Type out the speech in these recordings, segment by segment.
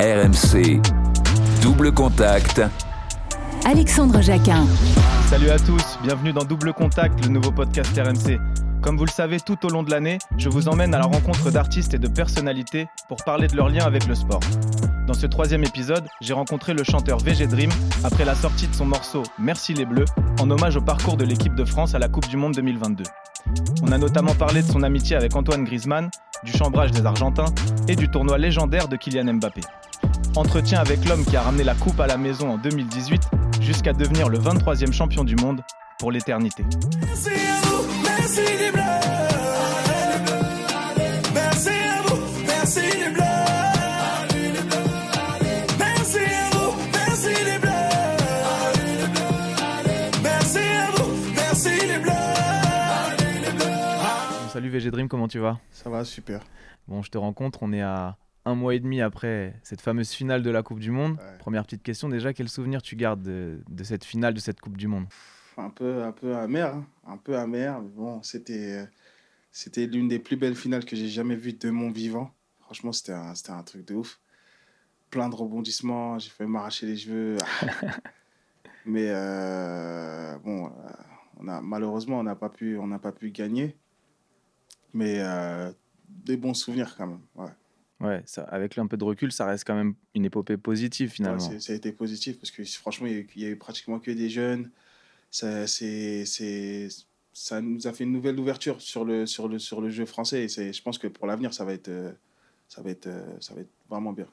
RMC, double contact. Alexandre Jacquin. Salut à tous, bienvenue dans Double Contact, le nouveau podcast RMC. Comme vous le savez, tout au long de l'année, je vous emmène à la rencontre d'artistes et de personnalités pour parler de leur lien avec le sport. Dans ce troisième épisode, j'ai rencontré le chanteur VG Dream après la sortie de son morceau Merci les Bleus, en hommage au parcours de l'équipe de France à la Coupe du Monde 2022. On a notamment parlé de son amitié avec Antoine Griezmann, du chambrage des Argentins et du tournoi légendaire de Kylian Mbappé. Entretien avec l'homme qui a ramené la coupe à la maison en 2018 jusqu'à devenir le 23e champion du monde pour l'éternité. Merci à vous, merci les bleus. Merci à vous, merci les bleus. Merci à vous, merci les bleus. Merci à vous, merci les bleus. Salut VG Dream, comment tu vas? Ça va, super. Bon, je te rencontre, on est à un mois et demi après cette fameuse finale de la Coupe du Monde. Ouais. Première petite question, déjà, quel souvenir tu gardes de, de cette finale, de cette Coupe du Monde? Un peu, un peu amer, hein. un peu amer. Mais bon, c'était, euh, c'était l'une des plus belles finales que j'ai jamais vues de mon vivant. Franchement, c'était un, c'était un truc de ouf. Plein de rebondissements, j'ai failli m'arracher les cheveux. Mais euh, bon, euh, on a, malheureusement, on n'a pas pu, on n'a pas pu gagner. Mais euh, des bons souvenirs quand même. Ouais. Ouais, ça, avec un peu de recul, ça reste quand même une épopée positive finalement. ça a été positif parce que franchement, il y a eu- il y, a eu pratiquement que des jeunes. Ça, c'est, c'est, ça nous a fait une nouvelle ouverture sur le, sur le, sur le jeu français. Et c'est, je pense que pour l'avenir, ça va être, euh, ça va être, euh, ça va être vraiment bien.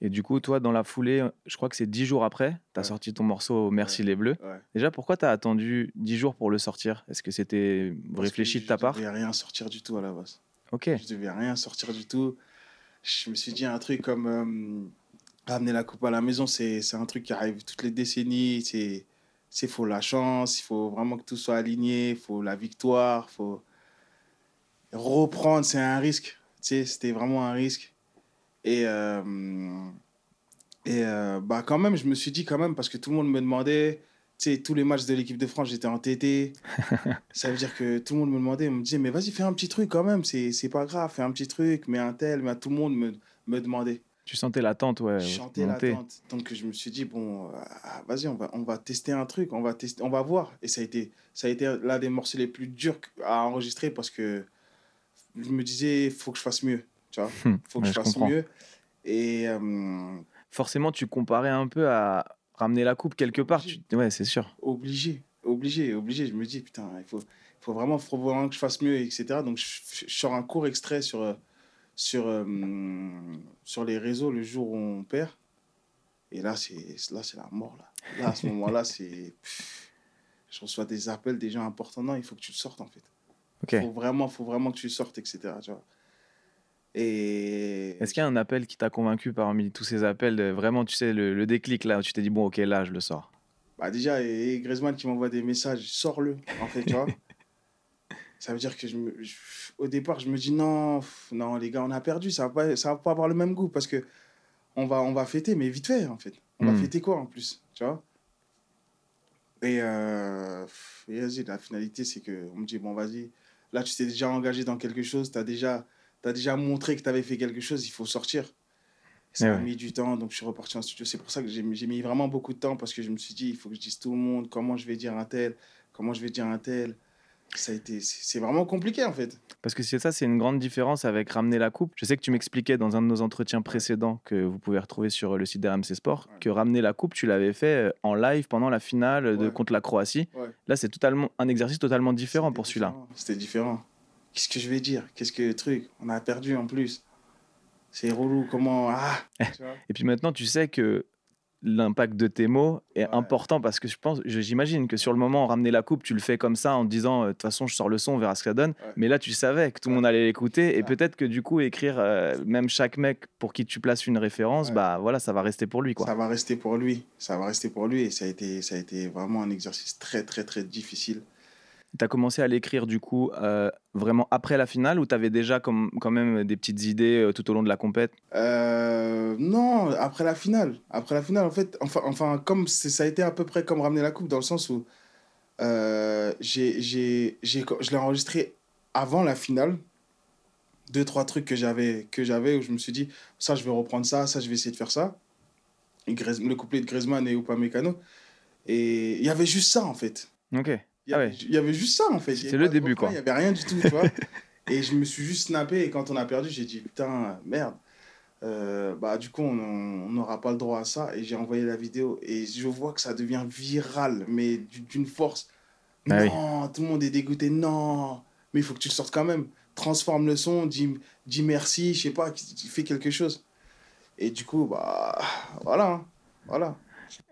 Et du coup, toi, dans la foulée, je crois que c'est dix jours après, tu as Ouais. sorti ton morceau Merci Ouais. les Bleus. Ouais. Déjà, pourquoi tu as attendu dix jours pour le sortir? Est-ce que c'était réfléchi que de ta part? Je devais rien sortir du tout à la base. Ok. Je devais rien sortir du tout. Je me suis dit un truc comme euh, ramener la coupe à la maison, c'est, un truc qui arrive toutes les décennies. C'est, c'est faut la chance, il faut vraiment que tout soit aligné, il faut la victoire, faut reprendre, c'est un risque. Tu sais, c'était vraiment un risque. Et, euh, et euh, bah quand même, je me suis dit quand même, parce que tout le monde me demandait, sais, tous les matchs de l'équipe de France, j'étais entêté. Ça veut dire que tout le monde me demandait, me disait, mais vas-y, fais un petit truc quand même, c'est pas grave, fais un petit truc, mais un tel, mais tout le monde me, me demandait. Tu sentais l'attente, ouais. Je monter. l'attente. Donc je me suis dit, bon, euh, vas-y, on va, on va tester un truc, on va, tester, on va voir. Et ça a été, ça a été l'un des morceaux les plus durs à enregistrer parce que je me disais, faut que je fasse mieux. Tu vois, Hum, faut que ouais, je je fasse comprends. mieux. Et euh, Forcément, tu comparais un peu à ramener la coupe quelque part. Tu... Ouais, c'est sûr. obligé, obligé, obligé. Je me dis, putain, il faut, il faut, vraiment, faut vraiment que je fasse mieux, etc. Donc, je, je sors un court extrait sur, euh, sur, euh, sur les réseaux le jour où on perd. Et là, c'est là c'est la mort. Là, là à ce moment-là, c'est. Je reçois des appels des gens importants. Non, il faut que tu le sortes, en fait. Ok. faut vraiment, faut vraiment que tu le sortes, etc. Tu vois. Et. Est-ce qu'il y a un appel qui t'a convaincu parmi tous ces appels de- Vraiment, tu sais, le, le déclic là, où tu t'es dit, bon, ok, là, je le sors? Bah déjà, et, et Griezmann qui m'envoie des messages, sors-le, en fait, tu vois. Ça veut dire que je me, je- au départ, je me dis non, pff, non, les gars, on a perdu, ça va pas, ça va pas avoir le même goût parce que on va, on va fêter, mais vite fait, en fait. On Hmm. va fêter quoi en plus, tu vois? Et, euh, et vas-y, la finalité, c'est que on me dit bon, vas-y, là, tu t'es déjà engagé dans quelque chose, tu as déjà, as déjà montré que tu avais fait quelque chose, il faut sortir. Ça Eh a ouais. mis du temps, donc je suis reparti en studio. C'est pour ça que j'ai mis vraiment beaucoup de temps parce que je me suis dit, il faut que je dise tout le monde comment je vais dire un tel, comment je vais dire un tel. Ça a été, c'est vraiment compliqué en fait. Parce que c'est ça, c'est une grande différence avec ramener la coupe. Je sais que tu m'expliquais dans un de nos entretiens précédents que vous pouvez retrouver sur le site d'RMC Sport Ouais. que ramener la coupe, tu l'avais fait euh, en live pendant la finale de, Ouais. contre la Croatie. Là, c'est totalement un exercice totalement différent pour celui-là. C'était différent. Qu'est-ce que je vais dire? Qu'est-ce que truc? On a perdu en plus. C'est relou. Comment Ah tu vois? Et puis maintenant, tu sais que l'impact de tes mots est Ouais. important parce que je pense, j'imagine que sur le moment, ramener la coupe, tu le fais comme ça en te disant, euh, de toute façon, je sors le son, on verra ce que ça donne. Ouais. Mais là, tu savais que tout le monde allait l'écouter et peut-être que du coup, écrire euh, même chaque mec pour qui tu places une référence, bah voilà, ça va rester pour lui, quoi. Ça va rester pour lui. Ça va rester pour lui. Et ça a été, ça a été vraiment un exercice très, très, très difficile. Tu as commencé à l'écrire du coup euh, vraiment après la finale ou tu avais déjà comme, quand même des petites idées euh, tout au long de la compète? Euh, non, après la finale. Après la finale, en fait, enfin, enfin comme ça a été à peu près comme ramener la coupe, dans le sens où j'ai, j'ai, je l'ai enregistré avant la finale. deux, trois trucs que j'avais, que j'avais où je me suis dit, ça, je vais reprendre ça, ça, je vais essayer de faire ça. Le couplet de Griezmann et Upamecano. Et il y avait juste ça, en fait. Ok. Il y, Ah ouais. il y avait juste ça, en fait. C'était le début, quoi. Il n'y avait rien du tout, tu vois. et je me suis juste snappé. Et quand on a perdu, j'ai dit, putain, merde. Euh, bah, du coup, on n'aura pas le droit à ça. Et j'ai envoyé la vidéo. Et je vois que ça devient viral, mais du- d'une force. Ah oui. non, tout le monde est dégoûté. Non, mais il faut que tu le sortes quand même. Transforme le son, dis, dis merci, je sais pas, fais quelque chose. Et du coup, bah, voilà. hein. Voilà.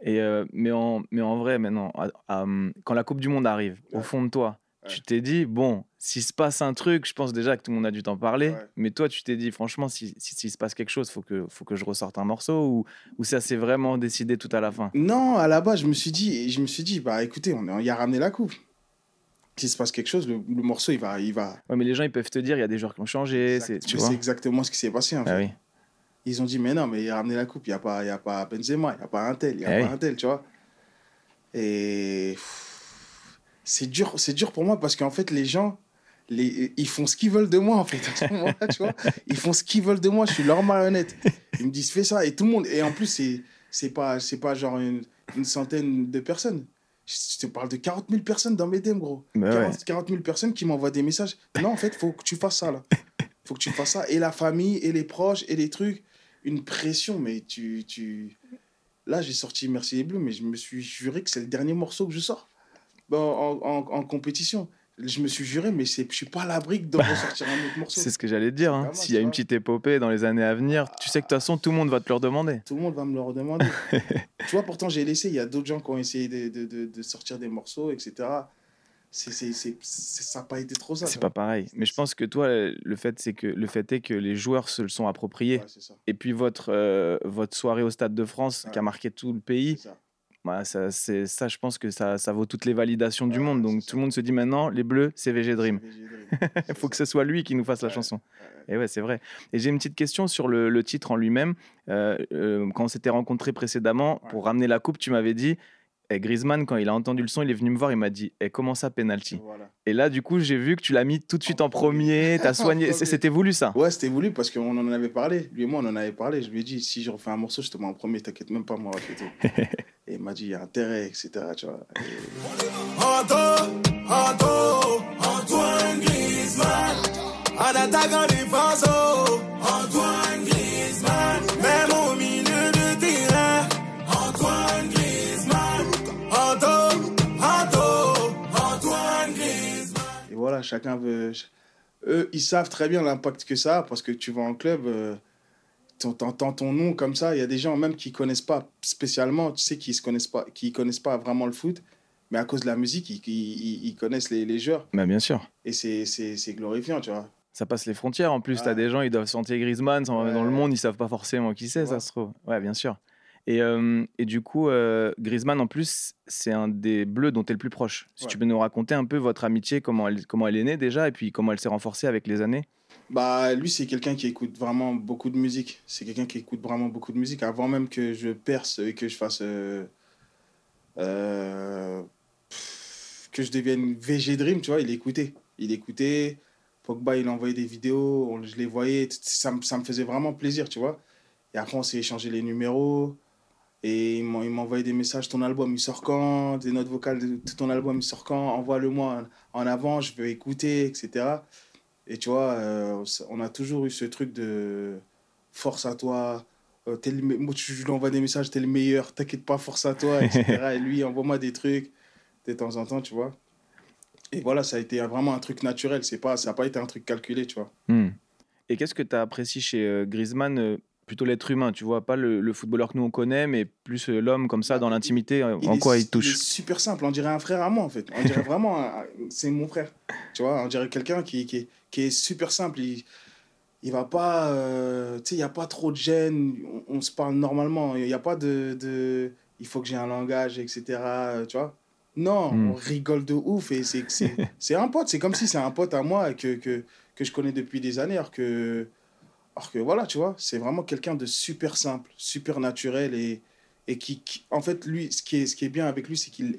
Et euh, mais, en, mais en vrai, maintenant, à- à, hum, quand la Coupe du Monde arrive, au fond de toi, Ouais. tu t'es dit, bon, s'il se passe un truc, je pense déjà que tout le monde a dû t'en parler, Ouais. mais toi, tu t'es dit, franchement, si- si- s'il se passe quelque chose, il faut que, faut que je ressorte un morceau, ou, ou ça s'est vraiment décidé tout à la fin? Non, à la base, je me suis dit, je me suis dit, bah écoutez, on, y a ramené la coupe. S'il se passe quelque chose, le, le morceau, il va, il va. Ouais, mais les gens, ils peuvent te dire, il y a des joueurs qui ont changé, c'est, Exact- tu vois c'est exactement ce qui s'est passé. En Ah fait. oui. Ils ont dit, mais non, mais il a ramené la coupe. Il n'y a, pas- y a pas Benzema, il n'y a pas un tel, il n'y a Eh pas un tel, tu vois. Et c'est dur, c'est dur pour moi parce qu'en fait, les gens, les, ils font ce qu'ils veulent de moi, en fait, à ce moment-là, tu vois. Ils font ce qu'ils veulent de moi, je suis leur marionnette. Ils me disent, fais ça. Et tout le monde. Et en plus, c'est, c'est, pas, c'est pas genre une, une centaine de personnes. Je te parle de 40 000 personnes dans mes DM, gros. Bah 40, ouais. 40 000 personnes qui m'envoient des messages. Non, en fait, faut que tu fasses ça, là. faut que tu fasses ça. Et la famille, et les proches, et les trucs. Une pression, mais tu. tu... Là, j'ai sorti Merci les Bleus, mais je me suis juré que c'est le dernier morceau que je sors en, en, en compétition. Je me suis juré, mais je suis pas à l'abri de ressortir un autre morceau. C'est ce que j'allais te dire. hein. Vraiment, S'il y a une petite épopée dans les années à venir, tu sais que de toute façon, tout le monde va te le redemander. Tout le monde va me le redemander. tu vois, pourtant, j'ai laissé. Il y a d'autres gens qui ont essayé de, de, de, de sortir des morceaux, etc. ça n'a pas été trop ça. C'est pas pareil. Mais je pense que toi, le fait, c'est que le fait est que les joueurs se le sont appropriés. Ouais. Et puis votre, euh, votre soirée au Stade de France Ouais. qui a marqué tout le pays, ça. bah, ça, c'est, ça, je pense que ça, ça vaut toutes les validations du monde. Donc ça. tout le monde se dit maintenant, les Bleus, c'est VG Dream. Il faut que ce soit lui qui nous fasse la chanson. Et ouais, c'est vrai. Et j'ai une petite question sur le, le titre en lui-même. Euh, euh, quand on s'était rencontrés précédemment, pour ramener la coupe, tu m'avais dit, eh, Griezmann, quand il a entendu le son, il est venu me voir, il m'a dit, eh, comment ça, penalty? Voilà. Et là, du coup, j'ai vu que tu l'as mis tout de suite en En premier, premier. t'as soigné. C'était voulu ça? Ouais, c'était voulu parce qu'on en avait parlé. Lui et moi, on en avait parlé. Je lui ai dit, si je refais un morceau, je te mets en premier, t'inquiète même pas, moi, et tout. Et il m'a dit, il y a intérêt, etc. Tu vois. Et- Anto, Anto, Antoine Griezmann. Chacun veut. Eux, ils savent très bien l'impact que ça a parce que tu vas en club, euh, t'en- t'entends ton nom comme ça. Il y a des gens même qui connaissent pas spécialement, tu sais, qui se connaissent pas, qui connaissent pas vraiment le foot, mais à cause de la musique, ils, ils- ils- ils connaissent les, les joueurs. bah, Bien sûr. Et c'est- glorifiant, tu vois. Ça passe les frontières en plus. T'as Ouais. des gens, ils doivent sentir Griezmann sans- dans le Ouais. monde, ils savent pas forcément qui c'est, Tu ça se trouve. Ouais, bien sûr. Et, euh, et du coup, euh, Griezmann, en plus, c'est un des bleus dont tu es le plus proche. Si Ouais. tu peux nous raconter un peu votre amitié, comment elle, comment elle est née déjà, et puis comment elle s'est renforcée avec les années? Bah, lui, c'est quelqu'un qui écoute vraiment beaucoup de musique. C'est quelqu'un qui écoute vraiment beaucoup de musique. Avant même que je perce et que je fasse. euh, euh, pff, que je devienne VG Dream, tu vois, il écoutait. Il écoutait. Pogba, il envoyait des vidéos, je les voyais. Ça, me- ça me faisait vraiment plaisir, tu vois. Et après, on s'est échangé les numéros. Et il m'en- il m'envoyait des messages ton album, il sort quand? Des notes vocales de ton album, il sort quand? Envoie-le-moi en en avant, je veux écouter, etc. Et tu vois, euh, on a toujours eu ce truc de force à toi. euh, t'es le me- moi, tu- lui envoie des messages, t'es le meilleur, t'inquiète pas, force à toi, etc. et lui, envoie-moi des trucs de temps en temps, tu vois. Et voilà, ça a été vraiment un truc naturel, c'est pas, ça n'a pas été un truc calculé, tu vois. Hmm. Et qu'est-ce que tu as apprécié chez euh, Griezmann euh, Plutôt l'être humain, tu vois, pas le, le footballeur que nous on connaît, mais plus euh, l'homme comme ça, dans l'intimité, euh, en quoi il touche super simple, on dirait un frère à moi en fait. On dirait vraiment, c'est mon frère. Tu vois, on dirait quelqu'un qui, qui, est- qui est super simple. Il, il va pas, euh, tu sais, il n'y a pas trop de gêne, on, on se parle normalement, il n'y a pas de, de, il faut que j'ai un langage, etc. Tu vois Non, Mm. on rigole de ouf et c'est c'est- c'est un pote, c'est comme si c'est un pote à moi que, que, que je connais depuis des années, alors que, alors que voilà, tu vois, c'est vraiment quelqu'un de super simple, super naturel et, et qui, qui- en fait, lui, ce qui est, ce qui est bien avec lui, c'est qu'il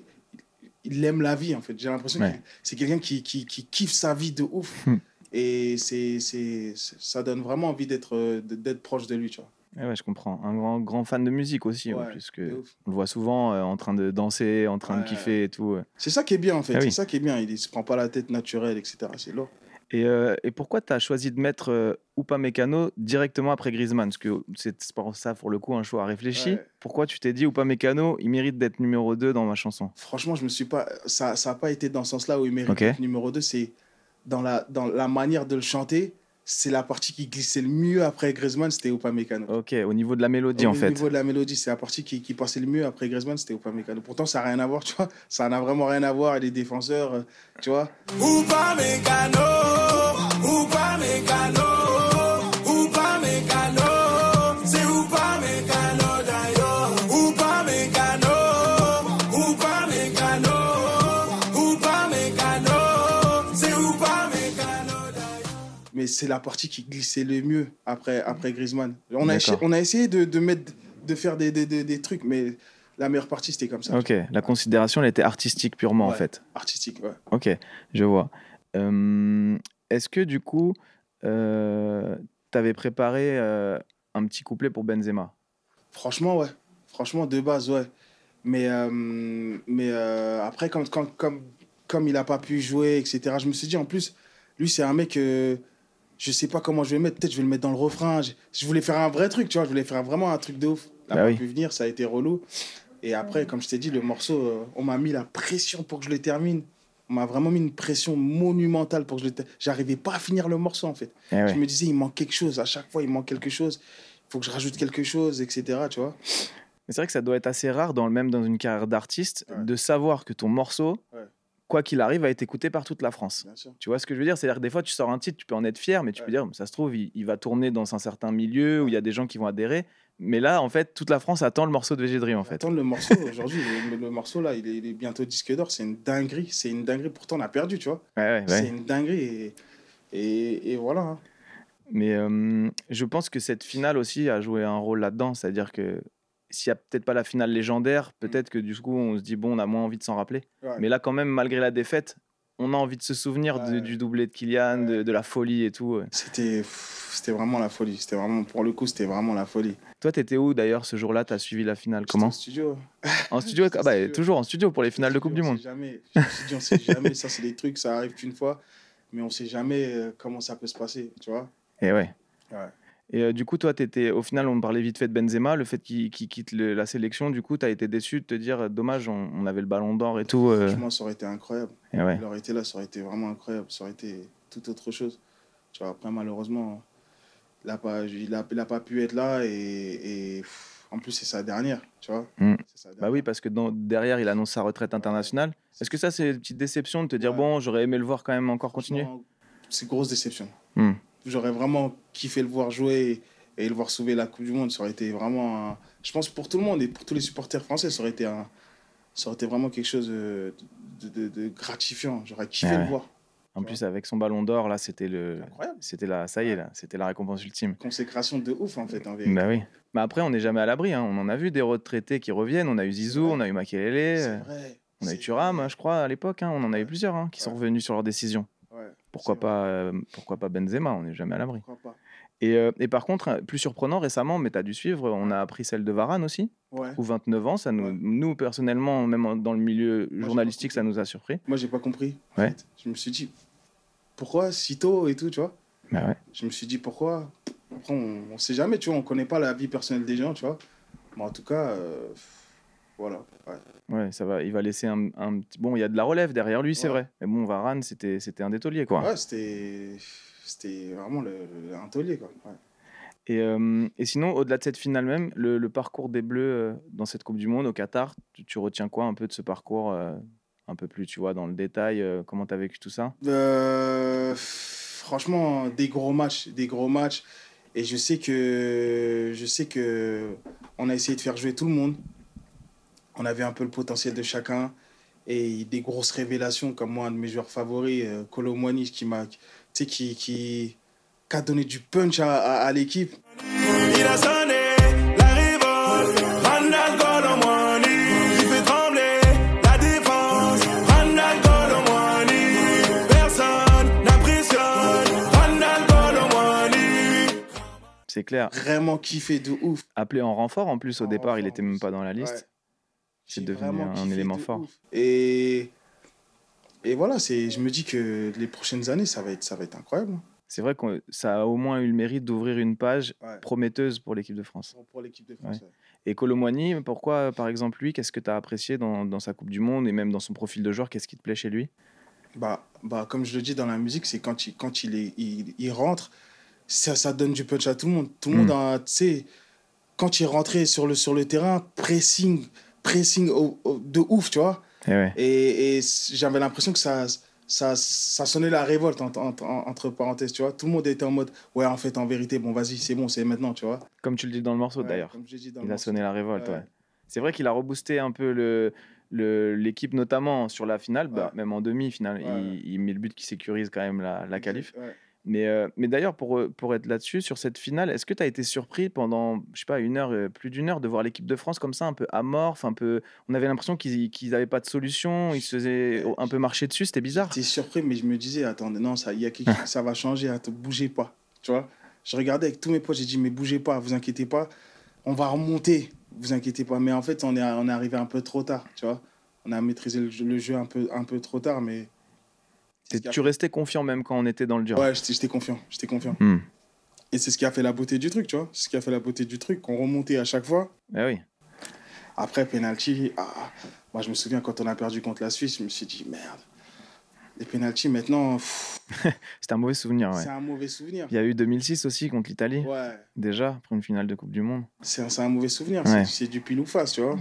il aime la vie, en fait. J'ai l'impression Ouais. que c'est quelqu'un qui, qui, qui kiffe sa vie de ouf. Hmm. Et c'est, c'est, ça donne vraiment envie d'être, euh, d'être proche de lui, tu vois. Ouais, ouais, je comprends. Un grand, grand fan de musique aussi, en Ouais, plus. de Que ouf. on le voit souvent euh, en train de danser, en train de kiffer et tout. ouais. C'est ça qui est bien, en fait. Ah oui. C'est ça qui est bien. Il ne se prend pas la tête naturelle, etc. C'est lourd. Et, euh, et pourquoi tu as choisi de mettre euh, Upamecano directement après Griezmann? Parce que c'est pour ça, pour le coup, un choix réfléchi. Ouais. Pourquoi tu t'es dit Upamecano, il mérite d'être numéro 2 dans ma chanson? Franchement, je me suis pas. Ça n'a pas été dans ce sens-là où il mérite d'être numéro 2. C'est dans la, dans la manière de le chanter. C'est la partie qui glissait le mieux après Griezmann, c'était Upamecano. Ok, au niveau de la mélodie, Au en fait. niveau de la mélodie, c'est la partie qui, qui passait le mieux après Griezmann, c'était Upamecano. Pourtant, ça n'a rien à voir, tu vois. Ça n'a vraiment rien à voir. Les défenseurs, euh, tu vois. Ou pas mais c'est la partie qui glissait le mieux après, après Griezmann. On a, on a essayé de, de, mettre, de faire des, des, des, des trucs, mais la meilleure partie, c'était comme ça. Ok, la considération, elle était artistique purement, en fait. Artistique, ouais. Ok, je vois. Euh, Est-ce que du coup, euh, tu avais préparé euh, un petit couplet pour Benzema? Franchement, ouais. Franchement, de base, ouais. Mais, euh, mais après, comme, comme, comme, comme il n'a pas pu jouer, etc., je me suis dit, en plus, lui, c'est un mec, je sais pas comment je vais le mettre. Peut-être je vais le mettre dans le refrain. Je, je voulais faire un vrai truc, tu vois. Je voulais faire vraiment un truc de ouf. Il n'a Bah pas oui. pu venir, ça a été relou. Et après, comme je t'ai dit, le morceau, euh, on m'a mis la pression pour que je le termine. On m'a vraiment mis une pression monumentale pour que je le termine. J'arrivais pas à finir le morceau, en fait. Eh ouais. Je me disais, il manque quelque chose. À chaque fois, il manque quelque chose. Il faut que je rajoute quelque chose, etc. Tu vois Mais c'est vrai que ça doit être assez rare, dans, le- même dans une carrière d'artiste, Ouais. de savoir que ton morceau, Ouais. Quoi qu'il arrive, va être écouté par toute la France. Tu vois ce que je veux dire? C'est-à-dire que des fois, tu sors un titre, tu peux en être fier, mais tu peux dire, ça se trouve, il, il va tourner dans un certain milieu où il y a des gens qui vont adhérer. Mais là, en fait, toute la France attend le morceau de Dream, en fait. Attends, le morceau, aujourd'hui, le, le morceau là, il est, il est bientôt disque d'or. C'est une dinguerie. C'est une dinguerie. Pourtant, on a perdu, tu vois. Ouais, ouais, C'est une dinguerie. Et, et, et voilà. hein. Mais euh, je pense que cette finale aussi a joué un rôle là-dedans. C'est-à-dire que s'il n'y a peut-être pas la finale légendaire, peut-être que du coup, on se dit, bon, on a moins envie de s'en rappeler. Mm. Ouais. Mais là, quand même, malgré la défaite, on a envie de se souvenir de- du doublé de Kylian, de, Ouais. de la folie et tout. C'était vraiment la folie. C'était vraiment, pour le coup, c'était vraiment la folie. Toi, t'étais où d'ailleurs ce jour-là? T'as suivi la finale Comment? Au studio. En studio ah bah, studio. Toujours en studio pour les finales de Coupe du On Monde. sait jamais. On sait jamais. Ça, c'est des trucs, ça arrive qu'une fois. Mais on sait jamais euh, comment ça peut se passer, tu vois? Et ouais. Ouais. Et euh, du coup, toi, étais, au final, on parlait vite fait de Benzema, le fait qu'il quitte le- la sélection. Du coup, tu as été déçu de te dire, euh, dommage, on, on avait le ballon d'or et tout. euh, Franchement, ça aurait été incroyable. et ouais. Il aurait été là, ça aurait été vraiment incroyable. Ça aurait été tout autre chose. Tu vois, après, malheureusement, il n'a pas, pu être là. Et, et, pff, en plus, c'est sa dernière, tu vois. Mm. Bah oui, parce que dans- derrière, il annonce sa retraite internationale. Est-ce que ça, c'est une petite déception de te dire, Ouais. bon, j'aurais aimé le voir quand même encore continuer? C'est une grosse déception. Hmm. J'aurais vraiment kiffé le voir jouer et, et le voir sauver la Coupe du Monde. Ça aurait été vraiment, un- je pense pour tout le monde et pour tous les supporters français, ça aurait été, un, ça aurait été vraiment quelque chose de, de, de- de gratifiant. J'aurais kiffé Ouais, le voir. En plus, avec son ballon d'or, là, c'était le. C'était la, ça y est, là, c'était la récompense ultime. Consécration de ouf en fait. En vérité. Bah oui. Mais après, on n'est jamais à l'abri. hein. On en a vu des retraités qui reviennent. On a eu Zizou, on a eu Makelele, on a eu Thuram, je crois, à l'époque. hein. On en a eu Ouais. plusieurs hein, qui sont revenus sur leurs décisions. Pourquoi pas, euh, pourquoi pas Benzema On n'est jamais à l'abri. Et, euh, et par contre, plus surprenant récemment, mais tu as dû suivre, on a appris celle de Varane aussi, Ouais. ou 29 ans. Ça nous, Ouais. nous, personnellement, même dans le milieu journalistique, ça nous a surpris. Moi, j'ai pas compris. en Ouais. fait. Je me suis dit, pourquoi si tôt et tout, tu vois? Bah ouais. Je me suis dit, pourquoi? Après, on, on sait jamais, tu vois, on connaît pas la vie personnelle des gens, tu vois? Mais en tout cas, euh, voilà. ouais. Ouais, ça va. Il va laisser un, un petit. Bon, il y a de la relève derrière lui, c'est Ouais. vrai. Mais bon, Varane, c'était c'était un des tauliers, quoi. Ouais, c'était c'était vraiment le, le- un taulier, quoi. Ouais. Et, euh, et sinon, au-delà de cette finale même, le, le parcours des Bleus euh, dans cette Coupe du Monde au Qatar, tu, tu retiens quoi un peu de ce parcours euh, Un peu plus, tu vois, dans le détail, euh, comment tu as vécu tout ça? Franchement, des gros matchs, des gros matchs. Et je sais que je sais que on a essayé de faire jouer tout le monde. On avait un peu le potentiel de chacun et des grosses révélations comme moi, un de mes joueurs favoris, euh, Kolo Muani, qui m'a, tu sais, qui, qui, qui a donné du punch à, à- à l'équipe. Il a sonné la révolte, Randall Colomwani. Il fait trembler la défense, Randall Colomwani. Personne n'impressionne, C'est clair. Vraiment kiffé de ouf. Appelé en renfort en plus au En départ, il était même pas dans la liste. Ouais. C'est devenu un élément de fort. ouf. Et, et voilà, c'est, je me dis que les prochaines années, ça va être, ça va être incroyable. hein. C'est vrai que ça a au moins eu le mérite d'ouvrir une page Ouais. prometteuse pour l'équipe de France. Pour- l'équipe de France. ouais. Et Colomwani, pourquoi, par exemple, lui, qu'est-ce que tu as apprécié dans, dans sa Coupe du Monde et même dans son profil de joueur Qu'est-ce qui te plaît chez lui? Bah, bah, comme je le dis dans la musique, c'est quand il, quand il, est, il, il rentre, ça, ça donne du punch à tout le monde. Tout le Mm. monde, tu sais, quand il rentrait sur le, sur le terrain, pressing, pressing au- au- de ouf, tu vois. Eh ouais. Et, et j'avais l'impression que ça, ça, ça sonnait la révolte, entre, entre, entre parenthèses, tu vois. Tout le monde était en mode, ouais, en fait, en vérité, bon, vas-y, c'est bon, c'est maintenant, tu vois. Comme tu le dis dans le morceau Ouais, d'ailleurs. Il a sonné la révolte, ouais. C'est vrai qu'il a reboosté un peu le l'équipe, notamment sur la finale, bah, Ouais. même en demi, finale, Ouais, il, il met le but qui sécurise quand même la, la qualif. Ouais. Mais, euh, mais d'ailleurs, pour, euh, pour être là-dessus, sur cette finale, est-ce que tu as été surpris pendant, je sais pas, une heure, euh, plus d'une heure, de voir l'équipe de France comme ça, un peu amorphe, un peu... On avait l'impression qu'ils n'avaient pas de solution, ils se faisaient un peu marcher dessus, c'était bizarre. J'étais surpris, mais je me disais, attendez, non, ça, y a quelque ça va changer, attends, bougez pas. Tu vois Je regardais avec tous mes potes, j'ai dit, mais bougez pas, vous inquiétez pas, on va remonter, vous inquiétez pas. Mais en fait, on est, on est arrivé un peu trop tard, tu vois On a maîtrisé le le jeu un, peu, un peu trop tard, mais. c'est ce qui a Tu restais confiant même quand on était dans le dur. Ouais, j'étais confiant, j'étais confiant. Hmm. Et c'est ce qui a fait la beauté du truc, tu vois C'est ce qui a fait la beauté du truc, qu'on remontait à chaque fois. Eh oui. Après, penalty, ah, moi je me souviens quand on a perdu contre la Suisse, je me suis dit, merde. Les penalties, maintenant, C'était un mauvais souvenir. Ouais. c'est un mauvais souvenir. Il y a eu 2006 aussi contre l'Italie, Ouais. déjà, pour une finale de Coupe du Monde. C'est un, c'est un mauvais souvenir, Ouais. c'est- c'est du pile ou face, tu vois.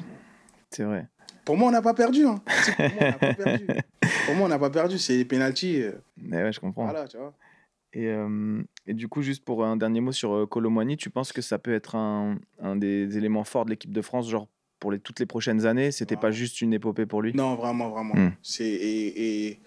C'est vrai. Pour moi, on n'a pas perdu. Hein. Pour moi, on n'a pas perdu. Pour moi, on n'a pas perdu. C'est les pénalties. euh, Eh ouais, je comprends. Voilà, tu vois. Et, euh, et du coup, juste pour un dernier mot sur euh, Colomwani, tu penses que ça peut être un, un des éléments forts de l'équipe de France, genre pour les, toutes les prochaines années? C'était pas juste une épopée pour lui? Non, vraiment, vraiment. Hmm. C'est et,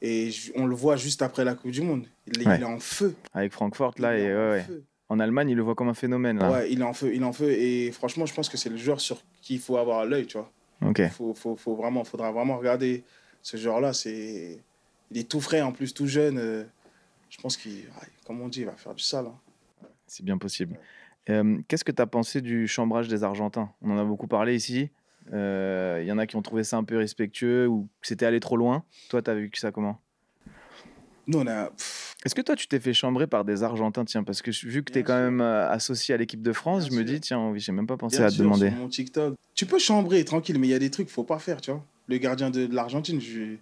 et, on le voit juste après la Coupe du Monde. Il, est- Ouais. il est en feu. Avec Francfort, là, et en ouais, ouais. feu. en Allemagne, il le voit comme un phénomène. Là. Ouais, il est en feu. Il est en feu. Et franchement, je pense que c'est le joueur sur qui il faut avoir l'œil, tu vois. Ok. Il faut, faut, faut vraiment, faudra vraiment regarder ce joueur-là. C'est, il est tout frais en plus, tout jeune. euh, Je pense qu'il, ouais, comme on dit, il va faire du sale. hein. C'est bien possible. Euh, Qu'est-ce que tu as pensé du chambrage des Argentins? On en a beaucoup parlé ici. Euh, Il y en a qui ont trouvé ça un peu respectueux ou que c'était allé trop loin. Toi, tu as vu ça comment? Nous, on a. pff, Est-ce que toi, tu t'es fait chambrer par des Argentins Tiens, parce que vu que tu es quand sûr. même euh, associé à l'équipe de France, Bien je me dis, tiens, j'ai même pas pensé Bien à te sûr, demander. Sur mon TikTok. Tu peux chambrer tranquille, mais il y a des trucs qu'il faut pas faire, tu vois. Le gardien de, de l'Argentine, je.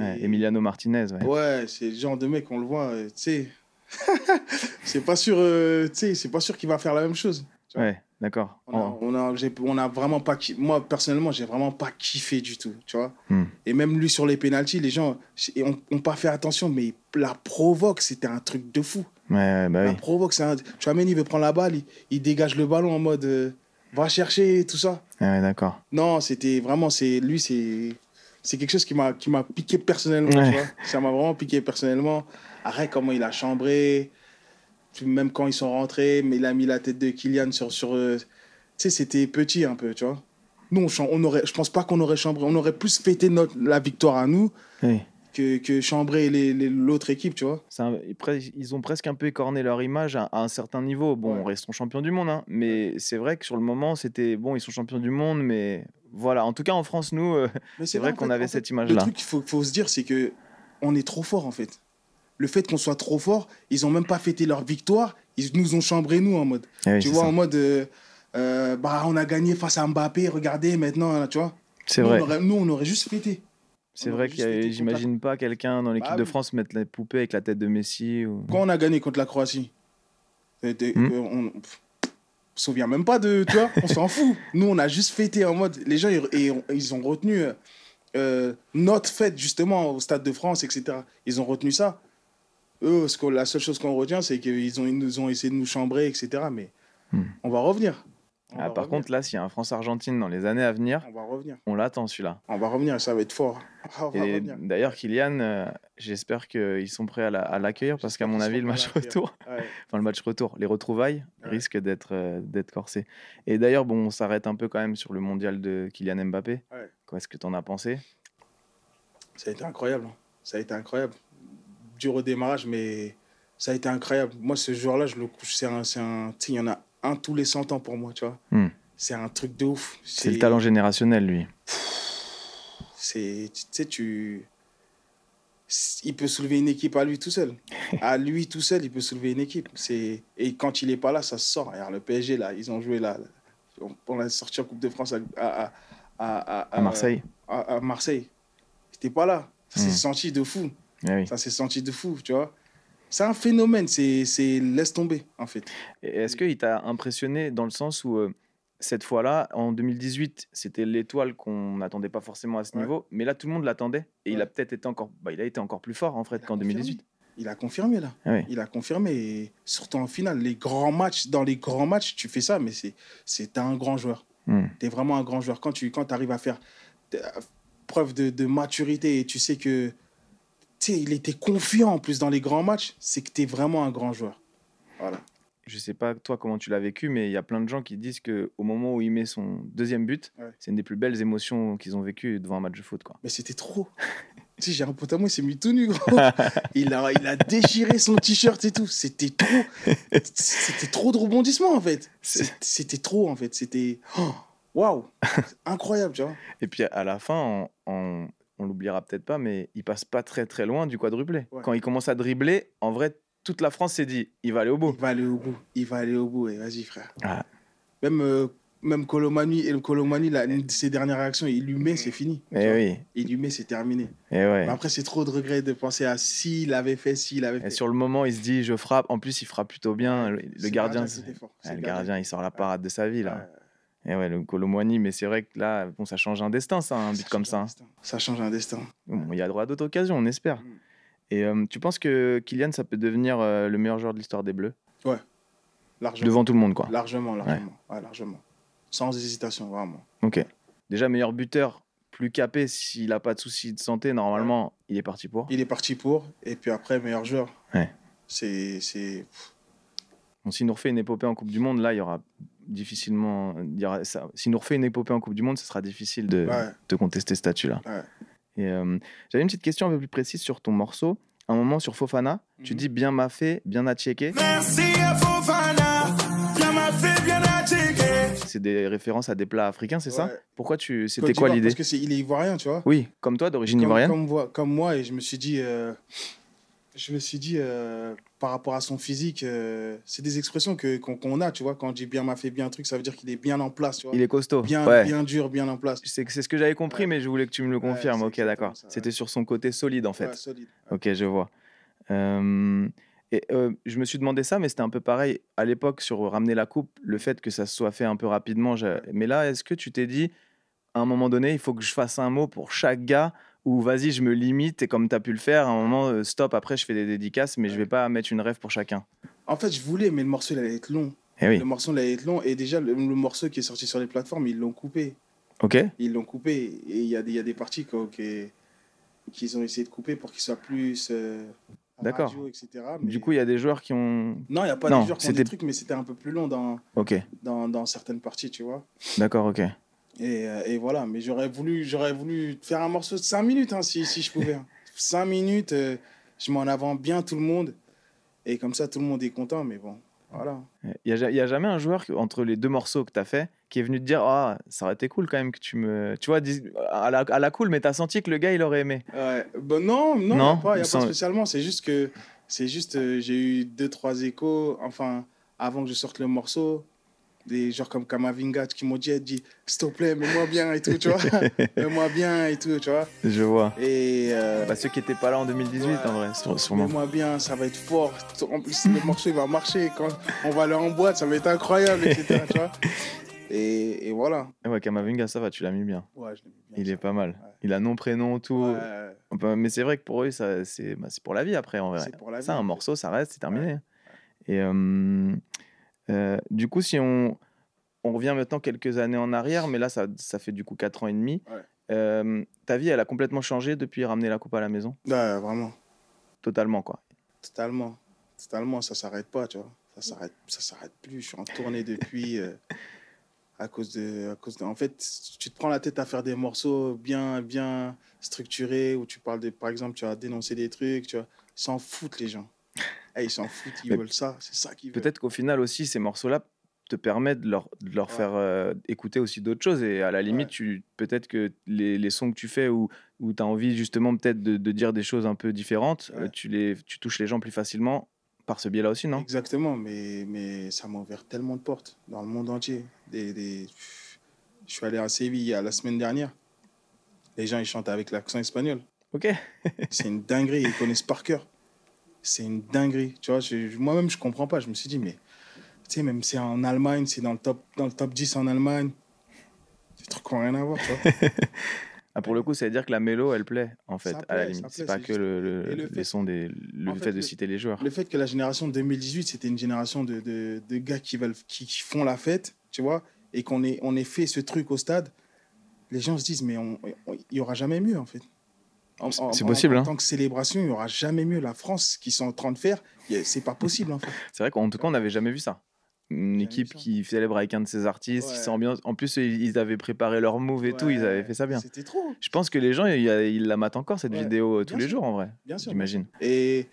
Ouais, Emiliano Martinez, ouais. Ouais, c'est le genre de mec, on le voit, euh, tu sais. c'est pas sûr, euh, tu sais, c'est pas sûr qu'il va faire la même chose. tu vois. Ouais, d'accord. On a, Oh, on a, j'ai- on a vraiment pas Moi, personnellement, j'ai vraiment pas kiffé du tout, tu vois. Hmm. Et même lui, sur les pénalties, les gens ont, ont pas fait attention, mais la provoque, c'était un truc de fou. Ouais, bah La oui. provoque, c'est un. Tu vois, il veut prendre la balle, il, il dégage le ballon en mode. euh, va chercher, tout ça. Ouais, ouais, d'accord. Non, c'était vraiment, c'est lui, c'est c'est quelque chose qui m'a piqué personnellement, Ouais. tu vois. Ça m'a vraiment piqué personnellement. Arrête comment il a chambré, même quand ils sont rentrés, mais il a mis la tête de Kylian sur sur. euh, tu sais, c'était petit un peu, tu vois. Nous, on, aurait, je pense pas qu'on aurait chambré. On aurait plus fêté notre la victoire à nous Oui. que que chambrer l'autre équipe, tu vois. Un- ils ont presque un peu écorné leur image à, à un certain niveau. Bon, Ouais. restons champions du monde, hein, mais c'est vrai que sur le moment, c'était bon, ils sont champions du monde, mais voilà. En tout cas, en France, nous, euh, c'est vrai qu'on avait en fait, cette Le image-là. truc qu'il faut, faut se dire, c'est que on est trop fort en fait. Le fait qu'on soit trop fort, ils ont même pas fêté leur victoire, ils nous ont chambré nous en mode. Oui, tu vois, ça. en mode, euh, euh, bah on a gagné face à Mbappé, regardez maintenant, tu vois. C'est vrai. On aurait, nous, on aurait juste fêté. C'est vrai que j'imagine pas quelqu'un dans l'équipe Bah de. France mettre la poupée avec la tête de Messi. Ou... Quand on a gagné contre la Croatie, Hmm. on, on se souvient même pas de, tu vois, on s'en fout. Nous, on a juste fêté en mode, les gens, ils, ils- ont retenu euh, notre fête justement au Stade de France, etc. Ils ont retenu ça. Eux, ce la seule chose qu'on retient, c'est qu'ils ont, ils nous ont essayé de nous chambrer, etc. Mais Hmm. on va revenir. On Ah, va par revenir. contre, là, s'il y a un France-Argentine dans les années à venir, on va revenir. on l'attend celui-là. On va revenir, ça va être fort. D'ailleurs, Kylian, euh, j'espère qu'ils sont prêts à la- à l'accueillir parce qu'à mon avis, le match retour, Ouais. enfin le match retour, les retrouvailles Ouais. risquent d'être euh, d'être corsés. Et d'ailleurs, bon, on s'arrête un peu quand même sur le mondial de Kylian Mbappé. Ouais. Qu'est-ce que tu en as pensé? Ça a été incroyable. hein. Ça a été incroyable. Dur au démarrage, mais Ça a été incroyable. Moi, ce jour-là, je le couche. C'est un, c'est un, il y en a un tous les 100 ans pour moi, tu vois. Hmm. C'est un truc de ouf. C'est le talent générationnel, lui. C'est, tu sais, tu. Il peut soulever une équipe à lui tout seul. à lui tout seul, il peut soulever une équipe. C'est... Et quand il est pas là, ça se sort. Regarde, le PSG, là, ils ont joué là. On a sorti en Coupe de France à, à, à, Marseille. à, Marseille. T'es pas là. Ça s'est Hmm. senti de fou. Oui. Ça s'est senti de fou, tu vois. C'est un phénomène. C'est, laisse tomber, en fait. Est-ce qu'il t'a impressionné dans le sens où euh, cette fois-là, en 2018, c'était l'étoile qu'on n'attendait pas forcément à ce Ouais. niveau, mais là tout le monde l'attendait et il a peut-être été encore, bah, il a été encore plus fort en fait qu'en confirmé. 2018. Il a confirmé, là. Ah oui. Il a confirmé. Et surtout en finale. Les grands matchs, dans les grands matchs, tu fais ça, mais c'est, un grand joueur. Hmm. Tu es vraiment un grand joueur. Quand tu quand arrives à faire euh, preuve de, de maturité et tu sais que tu sais, il était confiant en plus dans les grands matchs, c'est que tu es vraiment un grand joueur. Voilà. Je sais pas toi comment tu l'as vécu, mais il y a plein de gens qui disent que au moment où il met son deuxième but, Ouais. c'est une des plus belles émotions qu'ils ont vécues devant un match de foot. Quoi. Mais c'était trop. tu sais, j'ai un pote à moi, il s'est mis tout nu, gros. il, a, il a déchiré son t-shirt et tout. C'était trop. C'était trop de rebondissements, en fait. C'était trop, en fait. C'était. oh, Waouh! Incroyable, tu vois. Et puis à la fin, on, on, on l'oubliera peut-être pas, mais il passe pas très très loin du quadruplé. Ouais. Quand il commence à dribbler, en vrai, toute la France s'est dit, il va aller au bout. Il va aller au bout. Il va aller au bout. Et vas-y, frère. Ah. Même, euh, même Colomani, et le Colomani, là, de ses dernières réactions, il lui met, c'est fini. tu Eh oui, Il lui met, c'est terminé. eh ouais. Mais après, c'est trop de regret de penser à s'il avait fait, s'il avait fait. Et sur le moment, il se dit, je frappe. En plus, il frappe plutôt bien. Le, gardien, fort. Ah, le gardien, il sort la parade de sa vie là. Ouais. Et ouais, le Colomboigny, mais c'est vrai que là, bon, ça change un destin, ça, un but comme ça. hein. Ça change un destin. Bon, il y a droit à d'autres occasions, on espère. Mm. Et euh, tu penses que Kylian, ça peut devenir euh, le meilleur joueur de l'histoire des Bleus? Largement. Devant tout le monde, quoi. Largement, largement. Ouais, largement. Sans hésitation, vraiment. Ok. Déjà, meilleur buteur, plus capé, s'il n'a pas de soucis de santé, normalement, il est parti pour. Il est parti pour. Et puis après, meilleur joueur. Ouais. C'est. c'est- Bon, S'il nous refait une épopée en Coupe du Monde, là, il y aura difficilement. aura ça. S'il nous refait une épopée en Coupe du Monde, ce sera difficile de, Ouais. de contester ce statut-là. Ouais. Et euh, j'avais une petite question un peu plus précise sur ton morceau. Un moment sur Fofana, tu Mhm. dis bien m'a fait, bien a checké. Merci à Fofana, bien m'a fait, bien a checké. C'est des références à des plats africains, c'est ça. Pourquoi tu. C'était quoi l'idée Parce que c'est, il est ivoirien, tu vois. Oui, comme toi, d'origine ivoirienne comme, moi- comme moi, et je me suis dit, euh, je me suis dit euh, par rapport à son physique, euh, c'est des expressions que, qu'on, qu'on a, tu vois. Quand on dit bien m'a fait bien un truc, ça veut dire qu'il est bien en place, tu vois. Il est costaud. bien, ouais. bien dur, bien en place. C'est c'est ce que j'avais compris, Ouais. mais je voulais que tu me le confirmes. ok, d'accord. ça. C'était sur son côté solide, en fait. Ouais, solide. Ok, je vois. Euh, et euh, je me suis demandé ça, mais c'était un peu pareil à l'époque sur ramener la coupe, le fait que ça se soit fait un peu rapidement. Mais là, est-ce que tu t'es dit, à un moment donné, il faut que je fasse un mot pour chaque gars ou vas-y, je me limite et comme tu as pu le faire, à un moment, euh, stop, après je fais des dédicaces, mais je vais pas mettre une rêve pour chacun. En fait, je voulais, mais le morceau, il allait être long. Eh oui, Le morceau, il allait être long. Et déjà, le, le morceau qui est sorti sur les plateformes, ils l'ont coupé. ok. Ils l'ont coupé. Et il y, a des- il y a des parties qu'ils ont essayé de couper pour qu'il soit plus. euh, D'accord. Mais- Du coup, il y a des joueurs qui ont. Non, il n'y a pas Non, des joueurs qui ont des trucs, mais c'était un peu plus long dans, Ok, dans, dans certaines parties, tu vois. d'accord, ok. Et, euh, et voilà, mais j'aurais voulu, j'aurais voulu faire un morceau de 5 minutes hein, si, si je pouvais. 5 minutes, euh, je m'en avant bien tout le monde. Et comme ça, tout le monde est content, mais bon, voilà. Il n'y a, jamais un joueur entre les deux morceaux que tu as fait qui est venu te dire Ah, ça aurait été cool quand même que tu me. Tu vois, à la, à la cool, mais tu as senti que le gars il aurait aimé. Ouais, ben non, non, Non, il n'y a, pas, y a sans- pas spécialement. C'est juste que c'est juste euh, j'ai eu deux trois échos. Enfin, avant que je sorte le morceau, des gens comme Kamavinga qui m'ont dit, dit s'il te plaît, mets-moi bien et tout, tu vois, mets-moi bien et tout, tu vois. Je vois. Et euh, Bah, ceux qui n'étaient pas là en 2018, Ouais. en vrai, sûrement. mets-moi bien, ça va être fort. En plus, le morceau il va marcher quand on va aller en boîte, ça va être incroyable, etc. tu vois. Et, et voilà. Ouais, Kamavinga, ça va, tu l'as mis bien. Ouais, je l'ai mis bien, Il ça. est pas mal. Ouais. Il a nom, prénom, tout. Ouais, On peut- Mais c'est vrai que pour eux, ça, c'est bah, c'est pour la vie après, en vrai. c'est pour la Ça, vie, un en fait. morceau, ça reste, c'est terminé. Et euh, euh, du coup, si on, on revient maintenant quelques années en arrière, mais là, ça, ça fait du coup 4 ans et demi. Ouais. euh, ta vie, elle a complètement changé depuis ramener la coupe à la maison? Ouais, vraiment. Totalement, quoi. Totalement. Totalement, ça s'arrête pas, tu vois. Ça s'arrête, ça s'arrête plus. Je suis en tournée depuis. euh, à cause de, à cause de. En fait, tu te prends la tête à faire des morceaux bien, bien structurés où tu parles de. Par exemple, tu as dénoncé des trucs, tu vois. S'en foutent, les gens. Eh, ils s'en foutent, ils Mais veulent ça. C'est ça qu'ils veulent. Peut-être qu'au final aussi, ces morceaux-là te permettent de leur, de leur Ouais. faire euh, écouter aussi d'autres choses. Et à la limite, Ouais. tu peut-être que les, les sons que tu fais où, où tu as envie justement peut-être de, de dire des choses un peu différentes, Ouais. euh, tu, les, tu touches les gens plus facilement par ce biais-là aussi, non? Exactement, mais, mais ça m'a ouvert tellement de portes dans le monde entier. Des, des- Je suis allé à Séville la semaine dernière. Les gens, ils chantent avec l'accent espagnol. Ok. C'est une dinguerie, ils connaissent par cœur. C'est une dinguerie. Tu vois, je- moi-même, je comprends pas. Je me suis dit, mais tu sais, même c'est en Allemagne, c'est dans le top, dans le top 10 en Allemagne. Des trucs qui n'ont rien à voir, tu vois. Ah, pour le coup, ça veut dire que la mélo, elle plaît, en fait, à la limite. C'est pas que le, les fait- sons, des, le fait, fait, de citer les joueurs. Le fait que la génération 2018, c'était une génération de, de, de gars qui, veulent, qui, qui font la fête, tu vois, et qu'on ait, on ait fait ce truc au stade, les gens se disent, mais il n'y aura jamais mieux, en fait. C'est- en- possible, En, hein. tant que célébration, il n'y aura jamais mieux. La France, qui sont en train de faire, c'est pas possible, en fait. C'est vrai qu'en tout cas, on n'avait jamais vu ça. Une équipe qui célèbre avec un de ses artistes, qui Ouais. s'ambiance. En plus, ils avaient préparé leur move et tout, ils avaient fait ça bien. C'était trop, Je pense que les gens, ils, la matent encore, cette Ouais, vidéo, euh, tous bien les sûr. jours, en vrai. bien sûr. J'imagine. Et,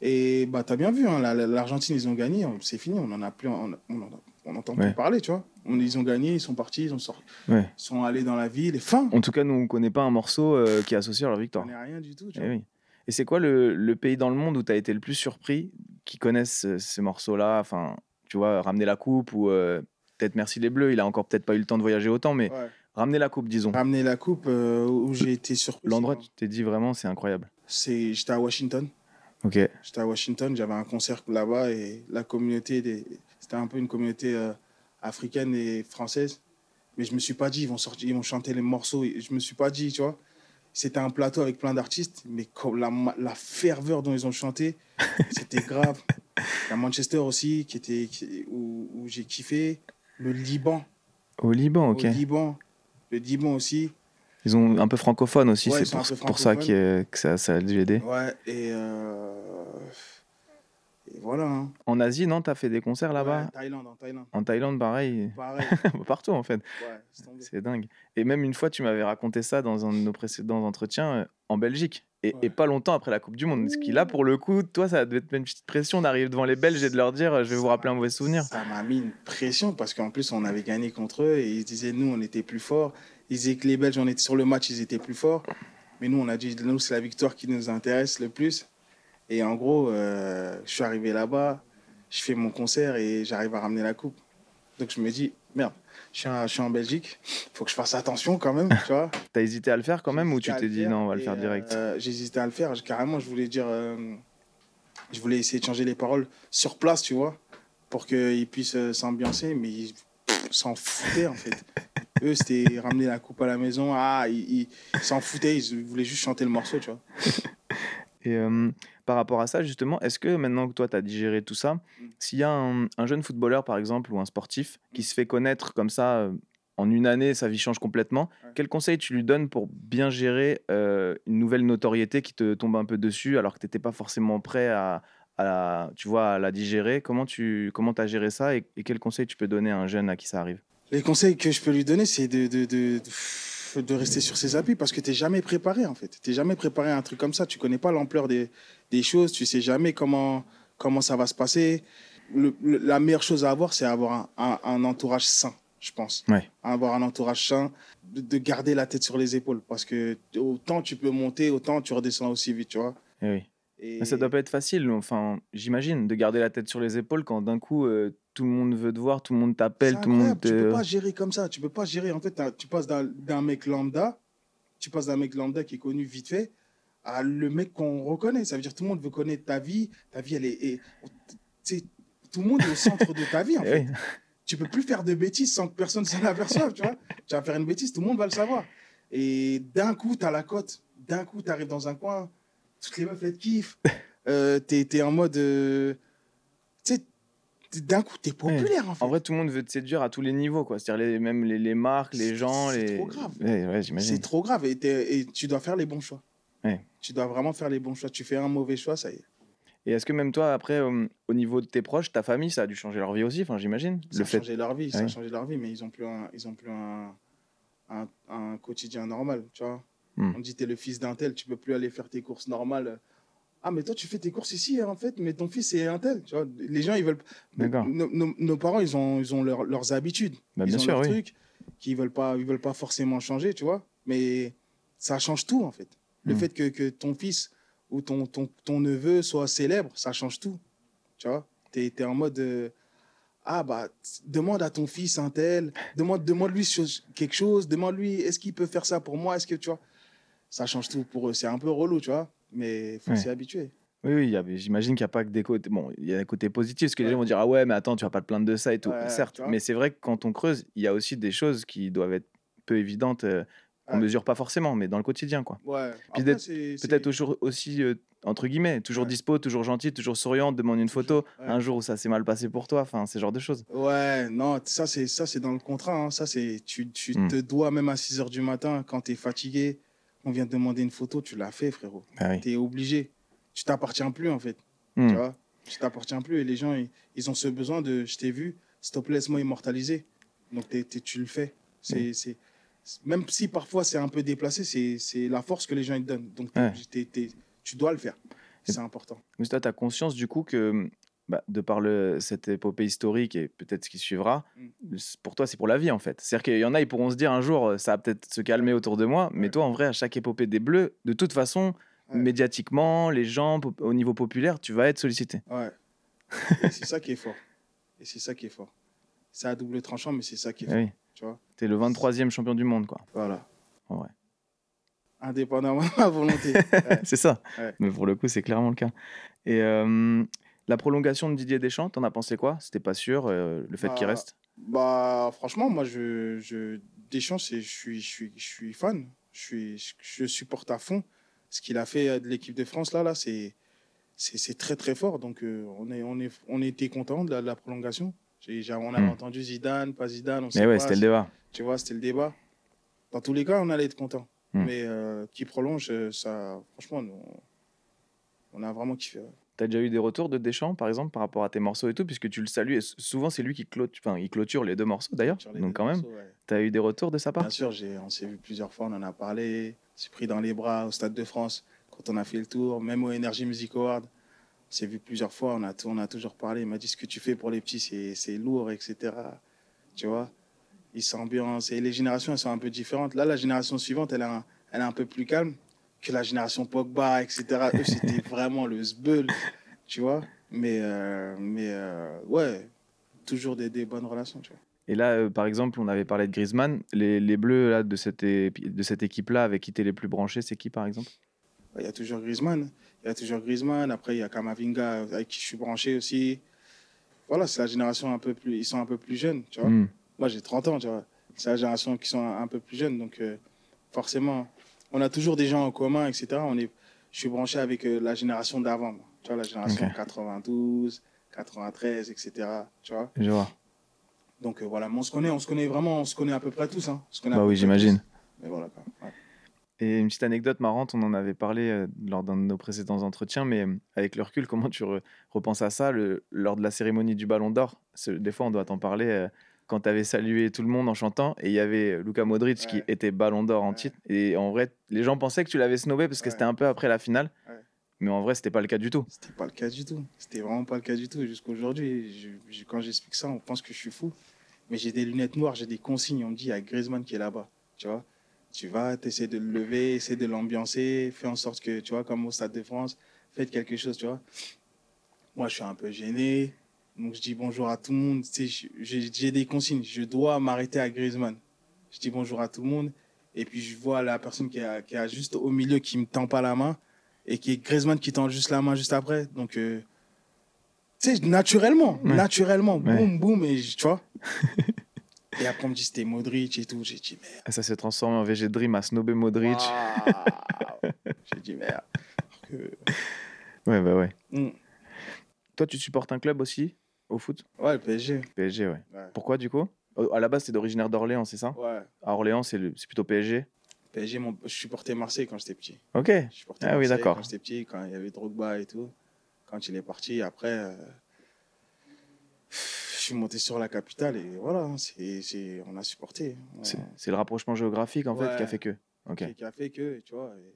et bah, tu as bien vu, hein, la- la- l'Argentine, ils ont gagné, on- c'est fini, on en a plus, on, on, en- on entend plus parler, tu vois. On- ils ont gagné, ils sont partis, ils ont sorti, Ouais. ils sont allés dans la ville, et fin. En tout cas, nous, on ne connaît pas un morceau euh, qui est associé à leur On victoire. connaît rien du tout, tu Eh oui. Et c'est quoi le, le pays dans le monde où tu as été le plus surpris, qui connaissent euh, ces morceaux-là? Enfin, tu vois, ramener la coupe ou euh, peut-être Merci les Bleus, il a encore peut-être pas eu le temps de voyager autant, mais Ouais. ramener la coupe, disons. Ramener la coupe euh, où j'ai été surpris. L'endroit, c'est tu t'es dit vraiment, c'est incroyable. c'est j'étais à Washington. Ok. J'étais à Washington, j'avais un concert là-bas et la communauté des c'était un peu une communauté africaine et française. Mais je me suis pas dit ils vont sortir, ils vont chanter les morceaux. Et Je me suis pas dit, tu vois. C'était un plateau avec plein d'artistes, mais comme la, la ferveur dont ils ont chanté, c'était grave. A Manchester aussi qui était qui- où, où j'ai kiffé. Le Liban, Au Liban, ok. au Liban, le Liban aussi. Ils ont un peu francophone aussi, Ouais, c'est pour, ça que ça, ça a dû aider. Ouais, et, euh, voilà. hein. En Asie, non, t'as fait des concerts là-bas Ouais, Thaïlande, en Thaïlande. En Thaïlande, pareil. Pareil. Partout, en fait. Ouais, c'est dingue. Et même une fois, tu m'avais raconté ça dans un de nos précédents entretiens euh, en Belgique. Et, Ouais. et pas longtemps après la Coupe du Monde. Ce qui, là, pour le coup, toi, ça devait te mettre une petite pression d'arriver devant les Belges et de leur dire euh, Je vais vous rappeler un m'a- mauvais souvenir. Ça m'a mis une pression parce qu'en plus, on avait gagné contre eux et ils disaient, nous, on était plus forts. Ils disaient que les Belges, on était sur le match, ils étaient plus forts. Mais nous, on a dit, nous, c'est la victoire qui nous intéresse le plus. Et en gros, euh, je suis arrivé là-bas, je fais mon concert et j'arrive à ramener la coupe. Donc je me dis, merde, je suis, en- je suis en Belgique, il faut que je fasse attention quand même, tu vois. T'as hésité à le faire quand même ou tu t'es dit non, on va le faire direct? euh, J'hésitais à le faire. Carrément, je voulais dire. euh, je voulais essayer de changer les paroles sur place, tu vois, pour qu'ils puissent euh, s'ambiancer, mais ils s'en foutaient en fait. Eux, c'était ramener la coupe à la maison. Ah, ils s'en foutaient, ils voulaient juste chanter le morceau, tu vois. Et euh, par rapport à ça, justement, est-ce que maintenant que toi, tu as digéré tout ça, Mm. s'il y a un, un jeune footballeur, par exemple, ou un sportif qui se fait connaître comme ça, euh, en une année, sa vie change complètement, Ouais. quel conseil tu lui donnes pour bien gérer euh, une nouvelle notoriété qui te tombe un peu dessus alors que tu n'étais pas forcément prêt à, à la, tu vois, à la digérer? Comment tu comment as géré ça et, et quel conseil tu peux donner à un jeune à qui ça arrive? Les conseils que je peux lui donner, c'est de, de, de, de- de rester sur ses appuis parce que tu n'es jamais préparé en fait. Tu n'es jamais préparé à un truc comme ça. Tu connais pas l'ampleur des, des choses. Tu sais jamais comment, comment ça va se passer. Le- le- la meilleure chose à avoir, c'est avoir un, un- un entourage sain, je pense. Ouais. Avoir un entourage sain, de, de garder la tête sur les épaules parce que autant tu peux monter, autant tu redescends aussi vite, tu vois. Eh oui. Et ça doit pas être facile, enfin, j'imagine, de garder la tête sur les épaules quand d'un coup euh, tout le monde veut te voir, tout le monde t'appelle, tout le monde incroyable, Tu peux te. pas gérer comme ça. Tu peux pas gérer. En fait, tu passes d'un mec lambda, tu passes d'un mec lambda qui est connu vite fait, à le mec qu'on reconnaît. Ça veut dire que tout le monde veut connaître ta vie. Ta vie, elle est. est- tout le monde est au centre de ta vie, en Eh fait. Tu peux plus faire de bêtises sans que personne s'en aperçoive, tu vois. Tu vas faire une bêtise, tout le monde va le savoir. Et d'un coup, tu as la cote. D'un coup, tu arrives dans un coin, toutes les meufs, elles te kiffent. Euh, tu es, en mode. euh, d'un coup, tu es populaire, en fait. En vrai, tout le monde veut te séduire à tous les niveaux, quoi. C'est-à-dire les, même les, les marques, les gens, c'est les. trop grave. Ouais, ouais, C'est trop grave et, t'es- et tu dois faire les bons choix. Tu dois vraiment faire les bons choix. Tu fais un mauvais choix, ça y est. Et est-ce que même toi, après, euh, au niveau de tes proches, ta famille, ça a dû changer leur vie aussi, enfin, j'imagine. Ça Le a fait. changé leur vie, ça Ouais. a changé leur vie, mais ils ont plus un, ils ont plus un, un, un quotidien normal, tu vois. Hmm. On dit t'es le fils d'un tel, tu peux plus aller faire tes courses normales Ah, mais toi, tu fais tes courses ici, hein, en fait, mais ton fils, c'est un tel. Tu vois, les gens, ils veulent. Nos, nos- nos parents, ils ont, ils ont leur- leurs habitudes. Bah, ils bien ont sûr, leurs oui. trucs qu'ils veulent pas, ils veulent pas forcément changer, tu vois. Mais ça change tout, en fait. Le Mm. fait que, que ton fils ou ton, ton, ton neveu soit célèbre, ça change tout. Tu vois, tu es, en mode. euh, ah, bah, demande à ton fils un tel, demande, demande-lui chose- quelque chose, demande-lui, est-ce qu'il peut faire ça pour moi Est-ce que, tu vois, ça change tout pour eux. C'est un peu relou, tu vois, mais il faut Ouais. s'y habituer. Oui, oui, j'imagine qu'il n'y a pas que des côtés. Bon, il y a un côté positif, parce que les gens vont dire Ah ouais, mais attends, tu vas pas te plaindre de ça et tout. Ouais, Certes, mais c'est vrai que quand on creuse, il y a aussi des choses qui doivent être peu évidentes, euh, qu'on Ouais. mesure pas forcément, mais dans le quotidien, quoi. Ouais. Peut-être toujours aussi, euh, entre guillemets, toujours dispo, toujours gentil, toujours souriant, demande une photo. Un jour où ça s'est mal passé pour toi, enfin, ce genre de choses. Ouais, non, ça c'est dans le contrat. hein. Ça c'est tu, tu Hmm. te dois même à 6 heures du matin quand tu es fatigué, on vient te demander une photo, tu l'as fait frérot. Ah oui. Tu es obligé. Tu t'appartiens plus en fait, Hmm. tu vois. Tu t'appartiens plus et les gens ils, ils ont ce besoin de je t'ai vu, s'il te plaît laisse-moi immortaliser. Donc t'es- tu le fais. C'est c'est même si parfois c'est un peu déplacé, c'est c'est la force que les gens ils te donnent. Donc Ouais. t'es- tu dois le faire. C'est important. Mais toi, tu as conscience du coup que, bah, de par le, cette épopée historique et peut-être ce qui suivra, Mm. c'est- pour toi, c'est pour la vie en fait. C'est-à-dire qu'il y en a, ils pourront se dire un jour, ça va peut-être se calmer autour de moi, mais Ouais. toi, en vrai, à chaque épopée des Bleus, de toute façon, Ouais. médiatiquement, les gens, au niveau populaire, tu vas être sollicité. Ouais. Et c'est ça qui est fort. Et c'est ça qui est fort. C'est à double tranchant, mais c'est ça qui est Ah fort. oui. Tu vois Tu es le 23e champion du monde, quoi. Voilà. Vrai. Indépendamment de ma volonté. Ouais. c'est ça. Ouais. Mais pour le coup, c'est clairement le cas. Et euh, la prolongation de Didier Deschamps, t'en as pensé quoi? C'était pas sûr, euh, le fait qu'il Bah, reste? Bah, franchement, moi, je, je, Deschamps, je suis, je, suis, je suis fan. Je, suis, je, je supporte à fond. Ce qu'il a fait euh, de l'équipe de France, là, là c'est, très, très fort. Donc, euh, on, est, on, est, on était content de la, de la prolongation. J'ai- on avait Hmm. entendu Zidane, pas Zidane. On sait Mais ouais, c'était le débat. Tu vois, c'était le débat. Dans tous les cas, on allait être content. Hmm. Mais euh, qui prolonge, ça, franchement, nous, on a vraiment kiffé. ouais. T'as déjà eu des retours de Deschamps, par exemple, par rapport à tes morceaux et tout, puisque tu le salues. Et souvent, c'est lui qui clôture, enfin, il clôture les deux morceaux d'ailleurs. Donc, quand même, ouais. t'as eu des retours de sa part? Bien sûr, on s'est vu plusieurs fois, on en a parlé. On s'est pris dans les bras au Stade de France quand on a fait le tour, même au Energy Music Award. On s'est vu plusieurs fois, on a, on a toujours parlé. Il m'a dit ce que tu fais pour les petits, c'est- c'est lourd, etc. Tu vois? Ils s'ambiancent. Et les générations, elles sont un peu différentes. Là, la génération suivante, elle est un, elle est un peu plus calme que la génération Pogba, etc. Eux, c'était vraiment le sbeul, tu vois Mais, euh, mais euh, ouais, toujours des, des bonnes relations, tu vois. Et là, euh, par exemple, on avait parlé de Griezmann. Les, les Bleus là, de cette, de cette équipe-là, avec qui t'es les plus branchés, c'est qui, par exemple? Il y a toujours Griezmann. Il y a toujours Griezmann. Après, il y a Kamavinga avec qui je suis branché aussi. Voilà, c'est la génération un peu plus. Ils sont un peu plus jeunes, tu vois. Hmm. Moi, j'ai 30 ans, tu vois. C'est la génération qui sont un, un peu plus jeunes. Donc, forcément, on a toujours des gens en commun, etc. On est, je suis branché avec euh, la génération d'avant. Tu vois, la génération Ok. 92, 93, etc. Tu vois. Je vois. Donc, euh, voilà. Mais on se connaît, on se connaît vraiment, on se connaît à peu près tous. Hein. On se connaît à Bah oui, j'imagine. tous. Mais voilà, quoi. Ouais. Et une petite anecdote marrante, on en avait parlé euh, lors d'un de nos précédents entretiens, mais euh, avec le recul, comment tu re- repenses à ça le- lors de la cérémonie du Ballon d'Or? Des fois, on doit t'en parler quand tu avais salué tout le monde en chantant, et il y avait Luka Modric qui était Ballon d'Or en Ouais. titre. Et en vrai, les gens pensaient que tu l'avais snobé parce que Ouais. c'était un peu après la finale, mais en vrai, c'était pas le cas du tout. C'était pas le cas du tout. C'était vraiment pas le cas du tout jusqu'à aujourd'hui. Je- je- quand j'explique ça, on pense que je suis fou. Mais j'ai des lunettes noires, j'ai des consignes. On me dit, il y a Griezmann qui est là-bas. Tu vois Tu vas, tu essaies de le lever, essaie de l'ambiancer, fais en sorte que, tu vois, comme au Stade de France, faites quelque chose, tu vois. Moi, je suis un peu gêné. Donc, je dis bonjour à tout le monde. Tu sais, j'ai des consignes. Je dois m'arrêter à Griezmann. Je dis bonjour à tout le monde. Et puis, je vois la personne qui est, qui juste au milieu qui me tend pas la main et qui est Griezmann qui tend juste la main juste après. Donc, euh, tu sais, naturellement, Ouais. naturellement, Ouais. boum, boum, et tu vois. et après, on me dit c'était Modric et tout. J'ai dit merde. Et ça s'est transformé en VG Dream à snobé Modric. J'ai dit merde. Que- Ouais, bah ouais. Hmm. Toi, tu supportes un club aussi? Au foot Ouais, le PSG. PSG, ouais. Ouais. Pourquoi du coup? À la base, c'est originaire d'Orléans, c'est ça? Ouais. À Orléans, c'est le- plutôt PSG PSG, mon... je supportais Marseille quand j'étais petit. Ok. Je supportais Ah oui, Marseille d'accord. Quand j'étais petit, quand il y avait Drogba et tout. Quand il est parti, après, euh, je suis monté sur la capitale et voilà, hein, c'est, on a supporté. On- C'est le rapprochement géographique en fait qui a fait que. Ok. qui, a fait que, tu vois. et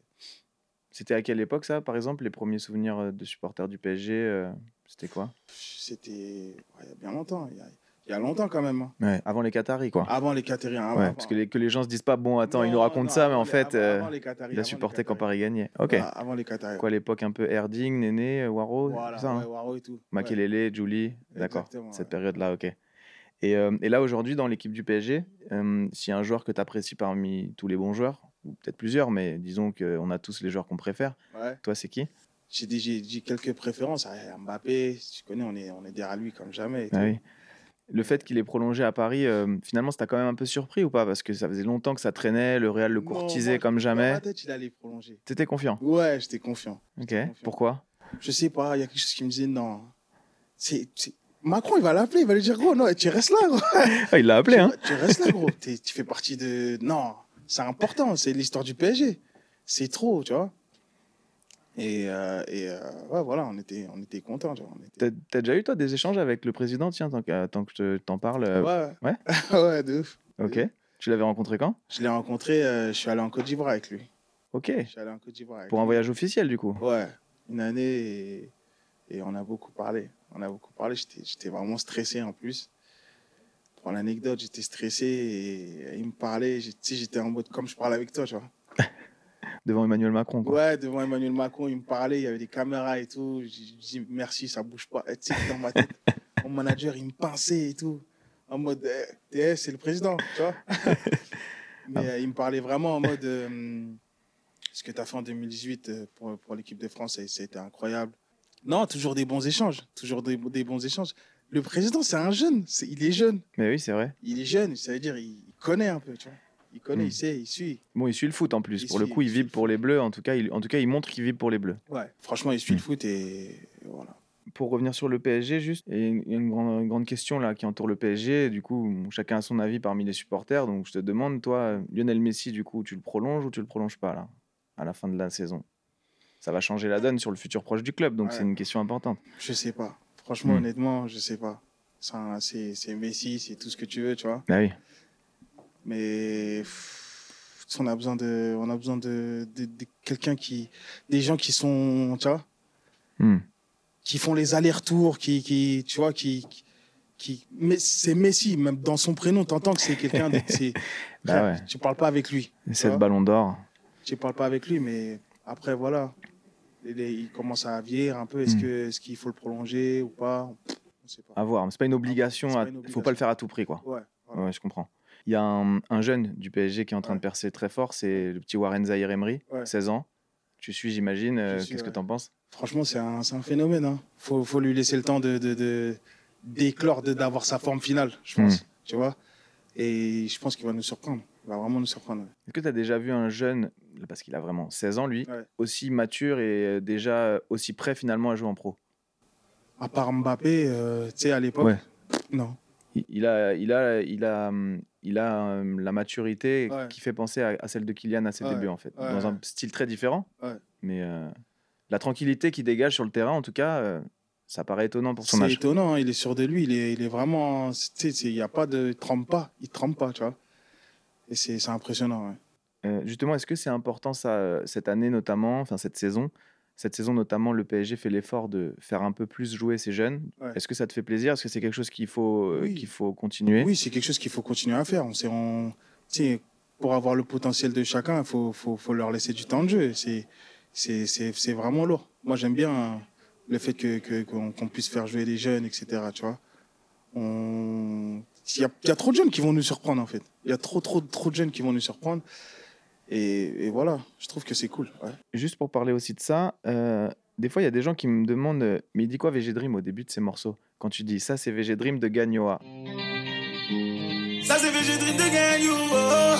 C'était à quelle époque ça, par exemple, les premiers souvenirs euh, de supporters du PSG euh, C'était quoi C'était ouais, il y a bien longtemps. Il y a, il y a longtemps quand même. hein. ouais. Avant les Qataris, quoi. Avant les Catériens. ouais, parce que les, que les gens se disent pas, bon, attends, il nous raconte ça, mais en fait, euh, il a supporté quand Paris gagnait. Ok. avant les Qataris. Quoi, l'époque un peu Erding, Néné, Waro, Voilà, ça, hein Waro et tout. Makelele, Julie, d'accord. Cette période-là, ok. Et, euh, et là, aujourd'hui, dans l'équipe du PSG, euh, s'il y a un joueur que tu apprécies parmi tous les bons joueurs, ou peut-être plusieurs, mais disons qu'on a tous les joueurs qu'on préfère, toi, c'est qui? J'ai dit- quelques préférences. Ah, Mbappé, tu connais, on est, on est derrière lui comme jamais. Ah oui. Le fait qu'il ait prolongé à Paris, euh, finalement, ça t'a quand même un peu surpris ou pas? Parce que ça faisait longtemps que ça traînait, le Real le Non, courtisait moi, comme Dans jamais. ma tête, il allait prolonger. T'étais confiant? Ouais, j'étais confiant. Ok. confiant. Pourquoi? Je sais pas, il y a quelque chose qui me disait non. C'est Macron, il va l'appeler, il va lui dire gros, non, tu restes là, gros. Ah, Il l'a appelé, hein Tu restes là, gros. Tu fais partie de. Non, c'est important, c'est l'histoire du PSG. C'est trop, tu vois. Et, euh, et euh, ouais, voilà, on était, on était contents, tu vois. on était- T'as t'as déjà eu, toi, des échanges avec le président? Tiens, tant que, tant que je t'en parle. euh, Ouais, ouais? Ouais, de ouf. Ok. Tu l'avais rencontré quand? Je l'ai rencontré, je suis allé en Côte d'Ivoire avec lui. Ok. Je suis allé en Côte d'Ivoire Pour un lui. voyage officiel, du coup? Ouais, une année et, et on a beaucoup parlé. On a beaucoup parlé. J'étais vraiment stressé en plus. Pour l'anecdote, j'étais stressé et il me parlait. j'étais en mode comme je parle avec toi, tu vois. Devant Emmanuel Macron, quoi. Ouais, devant Emmanuel Macron, il me parlait. Il y avait des caméras et tout. J'ai dit merci, ça bouge pas. Et Tu sais, dans ma tête, mon manager, il me pinçait et tout. En mode, eh, c'est le président, tu vois. Mais euh, il me parlait vraiment en mode, euh, ce que tu as fait en 2018 euh, pour, pour l'équipe de France, c'était incroyable. Non, toujours des bons échanges. Toujours des, des bons échanges. Le président, c'est un jeune. il est jeune. Mais oui, c'est vrai. Il est jeune, ça veut dire il, il connaît un peu, tu vois. Il connaît, Hmm. il sait, il suit. Bon, il suit le foot en plus. Il pour le coup, il vibre pour les Bleus. En tout cas, il, en tout cas, il montre qu'il vibre pour les Bleus. Ouais. Franchement, il suit Hmm. le foot et voilà. Pour revenir sur le PSG, juste, il y a une, grande, une grande question là qui entoure le PSG. Du coup, chacun a son avis parmi les supporters. Donc, je te demande, toi, Lionel Messi, du coup, tu le prolonges ou tu le prolonges pas là, à la fin de la saison? Ça va changer la donne sur le futur proche du club. Donc, Ouais. c'est une question importante. Je sais pas. Franchement, Hmm. honnêtement, je sais pas. C'est Messi, c'est tout ce que tu veux, tu vois. Bah oui. Mais pff, on a besoin de, on a besoin de, de, de quelqu'un qui, des gens qui sont, tu vois, Hmm. qui font les allers-retours, qui, qui, tu vois, qui, qui- mais c'est Messi, même dans son prénom, t'entends que c'est quelqu'un de, c'est, Bah ouais. tu parles pas avec lui, Cette vois ballon d'or. tu parles pas avec lui, mais après voilà, il, il commence à vieillir un peu. Est-ce Hmm. que, est-ce qu'il faut le prolonger ou pas? On sait pas. À voir. Mais c'est pas une obligation. C'est à- une Faut pas le faire à tout prix, quoi. Ouais. voilà. Ouais, je comprends. Il y a un, un jeune du PSG qui est en train de percer très fort, c'est le petit Warren Zahir Emery, Ouais. 16 ans. Tu suis, j'imagine. euh, Qu'est-ce que tu en penses? Franchement, c'est un, phénomène. Hein. Faut, faut lui laisser le temps de, d'éclore, d'avoir sa forme finale, je pense. Tu vois Et je pense qu'il va nous surprendre. Il va vraiment nous surprendre. Est-ce que tu as déjà vu un jeune, parce qu'il a vraiment 16 ans lui, aussi mature et euh, déjà aussi prêt finalement à jouer en pro? À part Mbappé, euh, tu sais, à l'époque, non. Il, a, il a, il a, hum, il a hum, la maturité Ouais. qui fait penser à, à celle de Kylian à ses Ouais. débuts en fait, Ouais, dans un style très différent. Mais euh, la tranquillité qu'il dégage sur le terrain, en tout cas, euh, ça paraît étonnant pour son C'est âge. étonnant, hein, il est sûr de lui, il est, il est vraiment. C'est- il n'y a pas de. Il trempe pas, il trempe pas, tu vois. Et c'est c'est impressionnant. Euh, justement, est-ce que c'est important ça, cette année notamment, enfin cette saison cette saison notamment, le PSG fait l'effort de faire un peu plus jouer ses jeunes. Ouais. Est-ce que ça te fait plaisir? Est-ce que c'est quelque chose qu'il faut, euh, Oui. qu'il faut continuer? Oui, c'est quelque chose qu'il faut continuer à faire. On sait, on, pour avoir le potentiel de chacun, il faut, faut, faut leur laisser du temps de jeu. C'est, c'est, c'est, c'est vraiment lourd. Moi, j'aime bien le fait que, que- qu'on, qu'on puisse faire jouer les jeunes, etc. Tu vois. On... Il y, a, il y a trop de jeunes qui vont nous surprendre, en fait. Il y a trop, trop, trop de jeunes qui vont nous surprendre. Et, et voilà, je trouve que c'est cool. ouais. Juste pour parler aussi de ça, euh, des fois, il y a des gens qui me demandent euh, Mais il dit quoi VG Dream au début de ses morceaux Quand tu dis ça, c'est VG Dream de Gagnoa. Ça c'est VG Dream de Gagnou. oh.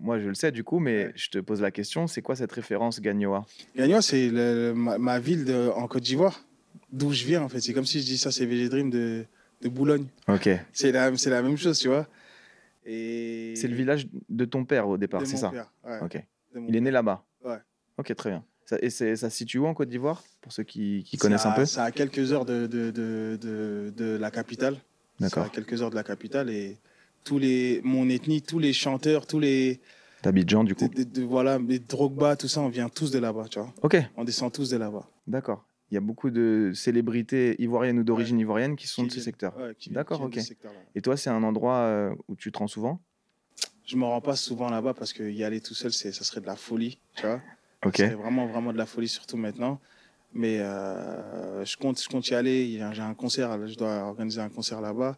Moi, je le sais du coup, mais Ouais. je te pose la question c'est quoi cette référence Gagnoa? Gagnoa, c'est le- ma, ma ville de, en Côte d'Ivoire, d'où je viens, en fait. C'est comme si je dis ça, c'est VG Dream de, de Boulogne. Ok. C'est la, c'est la même chose, tu vois. Et C'est le village de ton père au départ, c'est ça père, ouais, Ok. Il est né là-bas Ouais. Ok, très bien. Ça, et ça se situe où en Côte d'Ivoire Pour ceux qui, connaissent un peu C'est à quelques heures de, de, de, de, de la capitale. D'accord. à quelques heures de la capitale. Et tous les, mon ethnie, tous les chanteurs, tous les, D'Abidjan, du coup. Voilà, les Drogba, tout ça, on vient tous de là-bas, tu vois. Ok, On descend tous de là-bas. d'accord. Il y a beaucoup de célébrités ivoiriennes ou d'origine ivoirienne qui sont Qui de ce secteur. ouais, D'accord, ok. Et toi, c'est un endroit euh, où tu te rends souvent? Je me rends pas souvent là-bas parce que y aller tout seul, ça serait de la folie, tu vois. Ok. C'est vraiment, vraiment de la folie, surtout maintenant. Mais euh, je, compte, je compte y aller. J'ai un concert, je dois organiser un concert là-bas.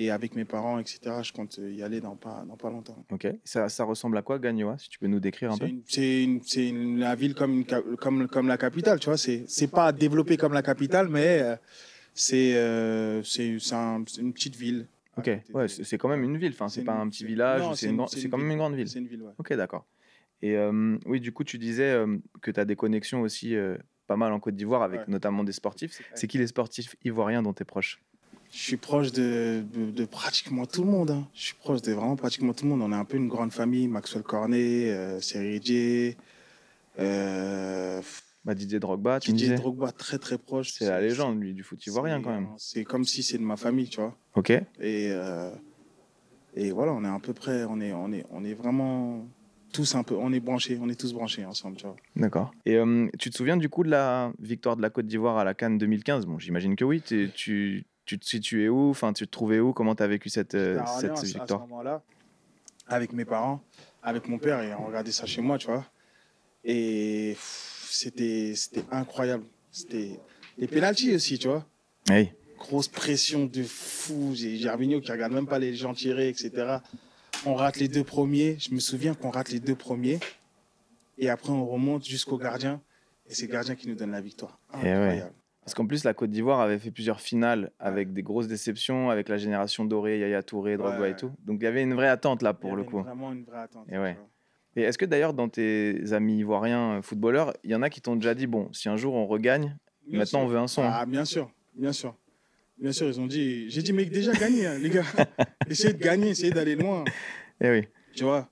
Et avec mes parents, etc., je compte y aller dans pas, dans pas longtemps. Ok. Ça, ça ressemble à quoi, Gagnoa Si tu peux nous décrire un peu? c'est une, c'est une- la ville comme, une comme, comme la capitale, tu vois. C'est, pas développé comme la capitale, mais euh, c'est, euh, un- une petite ville. Ok. Ouais, c'est quand même une ville. Enfin, c'est pas un petit village. C'est quand même une grande ville. C'est une ville, ouais. Ok, d'accord. Et euh, oui, du coup, tu disais euh, que tu as des connexions aussi euh, pas mal en Côte d'Ivoire avec Ouais. notamment des sportifs. C'est qui les sportifs ivoiriens dont tu es proche? Je suis proche de, de, de pratiquement tout le monde. hein. Je suis proche de vraiment pratiquement tout le monde. On est un peu une grande famille. Maxwell Cornet, euh, Serge, euh, bah, Didier Drogba, tu me Didier disais. Drogba, très très proche. C'est la légende, lui, du foot ivoirien quand même. C'est comme si c'est de ma famille, tu vois. Ok. Et, euh, et voilà, on est à peu près, on est, on est, on est vraiment tous un peu, on est branchés, on est tous branchés ensemble, tu vois. D'accord. Et euh, tu te souviens du coup de la victoire de la Côte d'Ivoire à la Cannes 2015 Bon, j'imagine que oui. Tu, tu te situais où? Enfin, tu te trouvais où? Comment tu as vécu cette, euh, Orléans cette à ce- à victoire? ce moment-là, avec mes parents, avec mon père, et on regardait ça chez moi, tu vois. Et c'était incroyable. C'était les pénalties aussi, tu vois. Grosse pression de fou. J'ai Gervinho qui regarde même pas les gens tirer, etc. On rate les deux premiers. Je me souviens qu'on rate les deux premiers. Et après, on remonte jusqu'au gardien. Et c'est le gardien qui nous donne la victoire. Eh. Incroyable. Parce qu'en plus, la Côte d'Ivoire avait fait plusieurs finales avec des grosses déceptions, avec la génération dorée, Yaya Touré, Drogba Ouais. et tout. Donc il y avait une vraie attente là y pour le avait coup. Vraiment une vraie attente. Et ouais. tu vois. Et est-ce que d'ailleurs, dans tes amis ivoiriens euh, footballeurs, il y en a qui t'ont déjà dit bon, si un jour on regagne, Bien maintenant sûr. on veut un son hein. Ah, bien sûr, bien sûr. Bien sûr, ils ont dit. J'ai dit, mais déjà gagné, hein, les gars. essayez de gagner, essayez d'aller loin. Eh oui. Tu vois?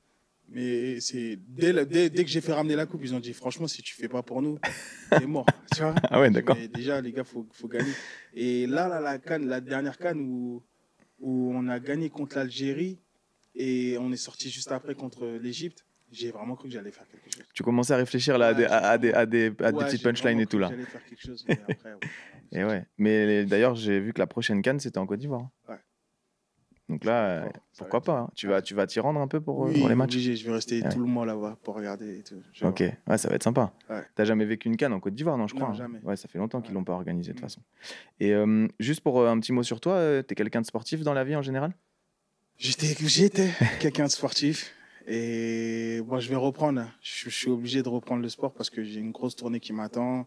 Mais c'est dès, dès, dès que j'ai fait ramener la coupe, ils ont dit, franchement, si tu fais pas pour nous, t'es mort. Tu vois Ah ouais, d'accord. Déjà, les gars, faut, faut gagner. Et là, là, la canne, la dernière canne où, où on a gagné contre l'Algérie et on est sorti juste après contre l'Égypte, j'ai vraiment cru que j'allais faire quelque chose. Tu commençais à réfléchir là à Ouais, des, à, des, à des, à des petites punchlines et tout là. J'allais faire quelque chose. Mais après, ouais, Et ouais. Mais d'ailleurs, j'ai vu que la prochaine canne c'était en Côte d'Ivoire. Ouais. Donc là, euh, pourquoi pas hein. Tu vas, tu vas t'y rendre un peu pour, euh, Oui, pour les matchs? obligé, je vais rester Ouais. tout le mois là-bas pour regarder et tout. Ok, ouais, ça va être sympa. Ouais. T'as jamais vécu une canne en Côte d'Ivoire, non, je Non, crois. hein? jamais. Ouais, ça fait longtemps qu'ils l'ont pas organisé de toute Mm. façon. Et euh, juste pour euh, un petit mot sur toi, euh, t'es quelqu'un de sportif dans la vie en général? J'étais, j'étais quelqu'un de sportif et moi je vais reprendre. Je, je suis obligé de reprendre le sport parce que j'ai une grosse tournée qui m'attend.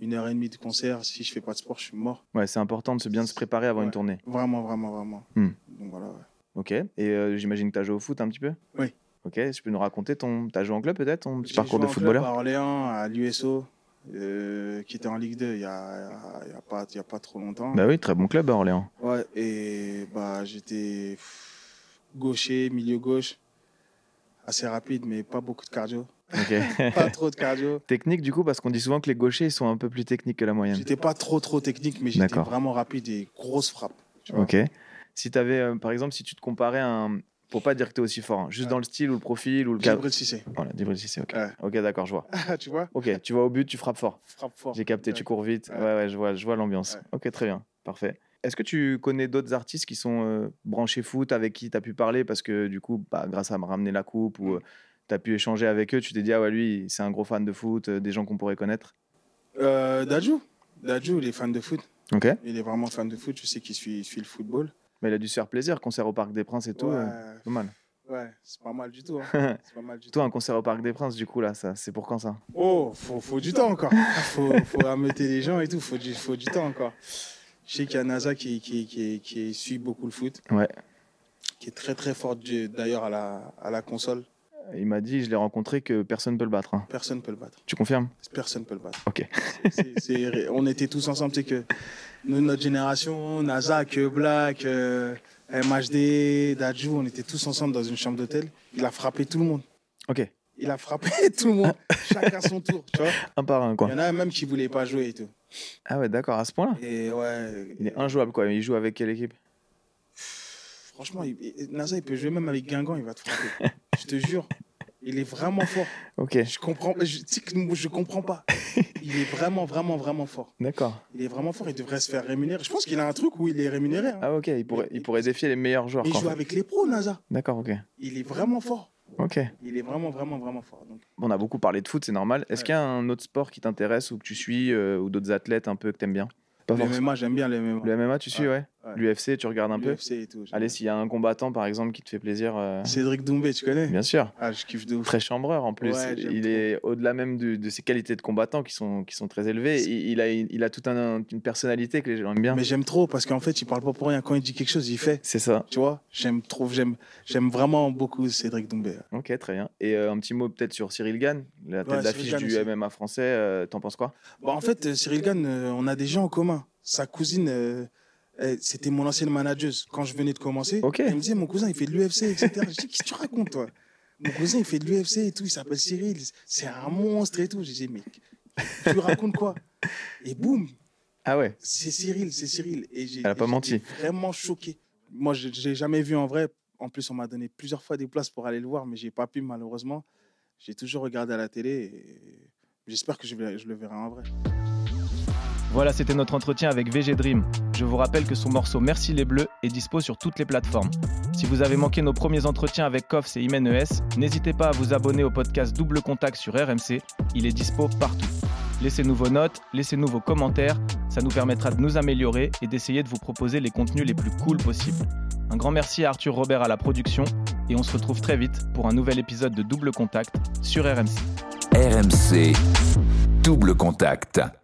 Une heure et demie de concert. Si je fais pas de sport, je suis mort. Ouais, c'est important de se bien se préparer avant une tournée. Vraiment, vraiment, vraiment. Hmm. Donc voilà. ouais. Ok. Et euh, j'imagine que t'as joué au foot un petit peu? Oui. Ok. Tu peux nous raconter ton. T'as joué en club peut-être? Ton petit parcours joué de en club footballeur? à Orléans, à l'USO, euh, qui était en Ligue 2 il y a, y a pas, y a pas trop longtemps. Bah oui, très bon club à Orléans. Ouais, et bah, j'étais gaucher, milieu gauche, assez rapide, mais pas beaucoup de cardio. Pas trop de cardio. Technique du coup, parce qu'on dit souvent que les gauchers ils sont un peu plus techniques que la moyenne. J'étais pas trop trop technique, mais j'étais vraiment rapide et grosse frappe. tu vois. Ok. Si tu avais, par exemple, si tu te comparais à un. Pour pas dire que tu es aussi fort, hein, juste Ouais. dans le style ou le profil ou le cadre. Djibril Cissé. Voilà, Djibril Cissé, ok. Ouais. Ok, d'accord, je vois. tu vois Ok, tu vas au but, tu frappes fort. Frappe fort. J'ai capté, tu cours vite. Ouais, Ouais. je vois, je vois l'ambiance. Ok, très bien, parfait. Est-ce que tu connais d'autres artistes qui sont euh, branchés foot avec qui tu as pu parler parce que du coup, bah, grâce à me ramener la coupe ou Mm. tu as pu échanger avec eux, tu t'es dit, ah ouais, lui, c'est un gros fan de foot, euh, des gens qu'on pourrait connaître Euh, Dadju. Dadju, il est fan de foot. Ok. Il est vraiment fan de foot. Je sais qu'il suit, le football. Mais il a dû se faire plaisir, concert au Parc des Princes et tout. ouais, euh, pas mal. ouais, c'est pas mal du tout. hein. C'est pas mal du tout. Toi, un concert au Parc des Princes, du coup, là, ça, c'est pour quand ça? Oh, faut, faut du temps encore. faut, faut les gens et tout. Faut du, faut du temps encore. Je sais qu'il y a NASA qui, qui, qui, qui suit beaucoup le foot. Ouais. Qui est très très fort d'ailleurs à la, à la console. Il m'a dit, je l'ai rencontré, que personne ne peut le battre. hein. Personne ne peut le battre. Tu confirmes? Personne ne peut le battre. Ok. On était tous ensemble. C'est que nous, notre génération, Nazak, Black, euh, MHD, Dadju, on était tous ensemble dans une chambre d'hôtel. Il a frappé tout le monde. Ok. Il a frappé tout le monde. Chacun son tour. Tu vois Un par un, quoi. Il y en a même qui ne voulaient pas jouer et tout. Ah ouais, d'accord, à ce point-là Et ouais. Il est injouable, quoi. Il joue avec quelle équipe? Franchement, il, il- NASA, il peut jouer même avec Guingamp, il va te frapper. Je te jure. Il est vraiment fort. Ok, Je comprends, je, je comprends pas. Il est vraiment, vraiment, vraiment fort. d'accord. Il est vraiment fort. Il devrait se faire rémunérer. Je pense qu'il a un truc où il est rémunéré. hein. Ah ok, il pourrait, il pourrait défier les meilleurs joueurs. Il joue fait. avec les pros, Naza. D'accord, ok. Il est vraiment fort. Ok. Il est vraiment, vraiment, vraiment fort. Donc, Bon, on a beaucoup parlé de foot, c'est normal. Est-ce Ouais. qu'il y a un autre sport qui t'intéresse ou que tu suis euh, ou d'autres athlètes un peu que t'aimes bien? Pas le. MMA, j'aime bien le MMA. Le MMA, tu suis, ouais. L'UFC, tu regardes un peu et tout. Allez, s'il y a un combattant, par exemple, qui te fait plaisir, euh, Cédric Doumbé, tu connais bien sûr. Ah, je kiffe de ouf. Très chambreur en plus. Ouais, il est au-delà même de, de ses qualités de combattant qui sont, qui sont très élevées. Il, a, il a toute un- une personnalité que les gens aiment bien. Mais j'aime trop parce qu'en fait, il parle pas pour rien. Quand il dit quelque chose, il fait. C'est ça. Tu vois J'aime trop, j'aime, vraiment beaucoup Cédric Doumbé. Ok, très bien. Et euh, un petit mot peut-être sur Cyril Gann, la tête Ouais, d'affiche du aussi. MMA français. euh, T'en penses quoi? Bah, en fait, Cyril Gann, on a des gens en commun. Sa cousine, c'était mon ancienne manageuse quand je venais de commencer. Elle me disait, mon cousin, il fait de l'UFC, etc. je dis, qu'est-ce que tu racontes, toi? Mon cousin, il fait de l'UFC et tout, il s'appelle Cyril, c'est un monstre et tout. J'ai dit, mais tu racontes quoi? Et boum, Ah ouais c'est Cyril, c'est Cyril. Et j'ai, Elle a pas menti. Vraiment choqué. Moi, je je l'ai jamais vu en vrai. En plus, on m'a donné plusieurs fois des places pour aller le voir, mais j'ai pas pu malheureusement. J'ai toujours regardé à la télé et j'espère que je, vais- je le verrai en vrai. Voilà, c'était notre entretien avec VG Dream. Je vous rappelle que son morceau Merci les Bleus est dispo sur toutes les plateformes. Si vous avez manqué nos premiers entretiens avec Koffs et Imen ES, n'hésitez pas à vous abonner au podcast Double Contact sur RMC. Il est dispo partout. Laissez-nous vos notes, laissez-nous vos commentaires, ça nous permettra de nous améliorer et d'essayer de vous proposer les contenus les plus cool possibles. Un grand merci à Arthur Robert à la production et on se retrouve très vite pour un nouvel épisode de Double Contact sur RMC. RMC, double contact.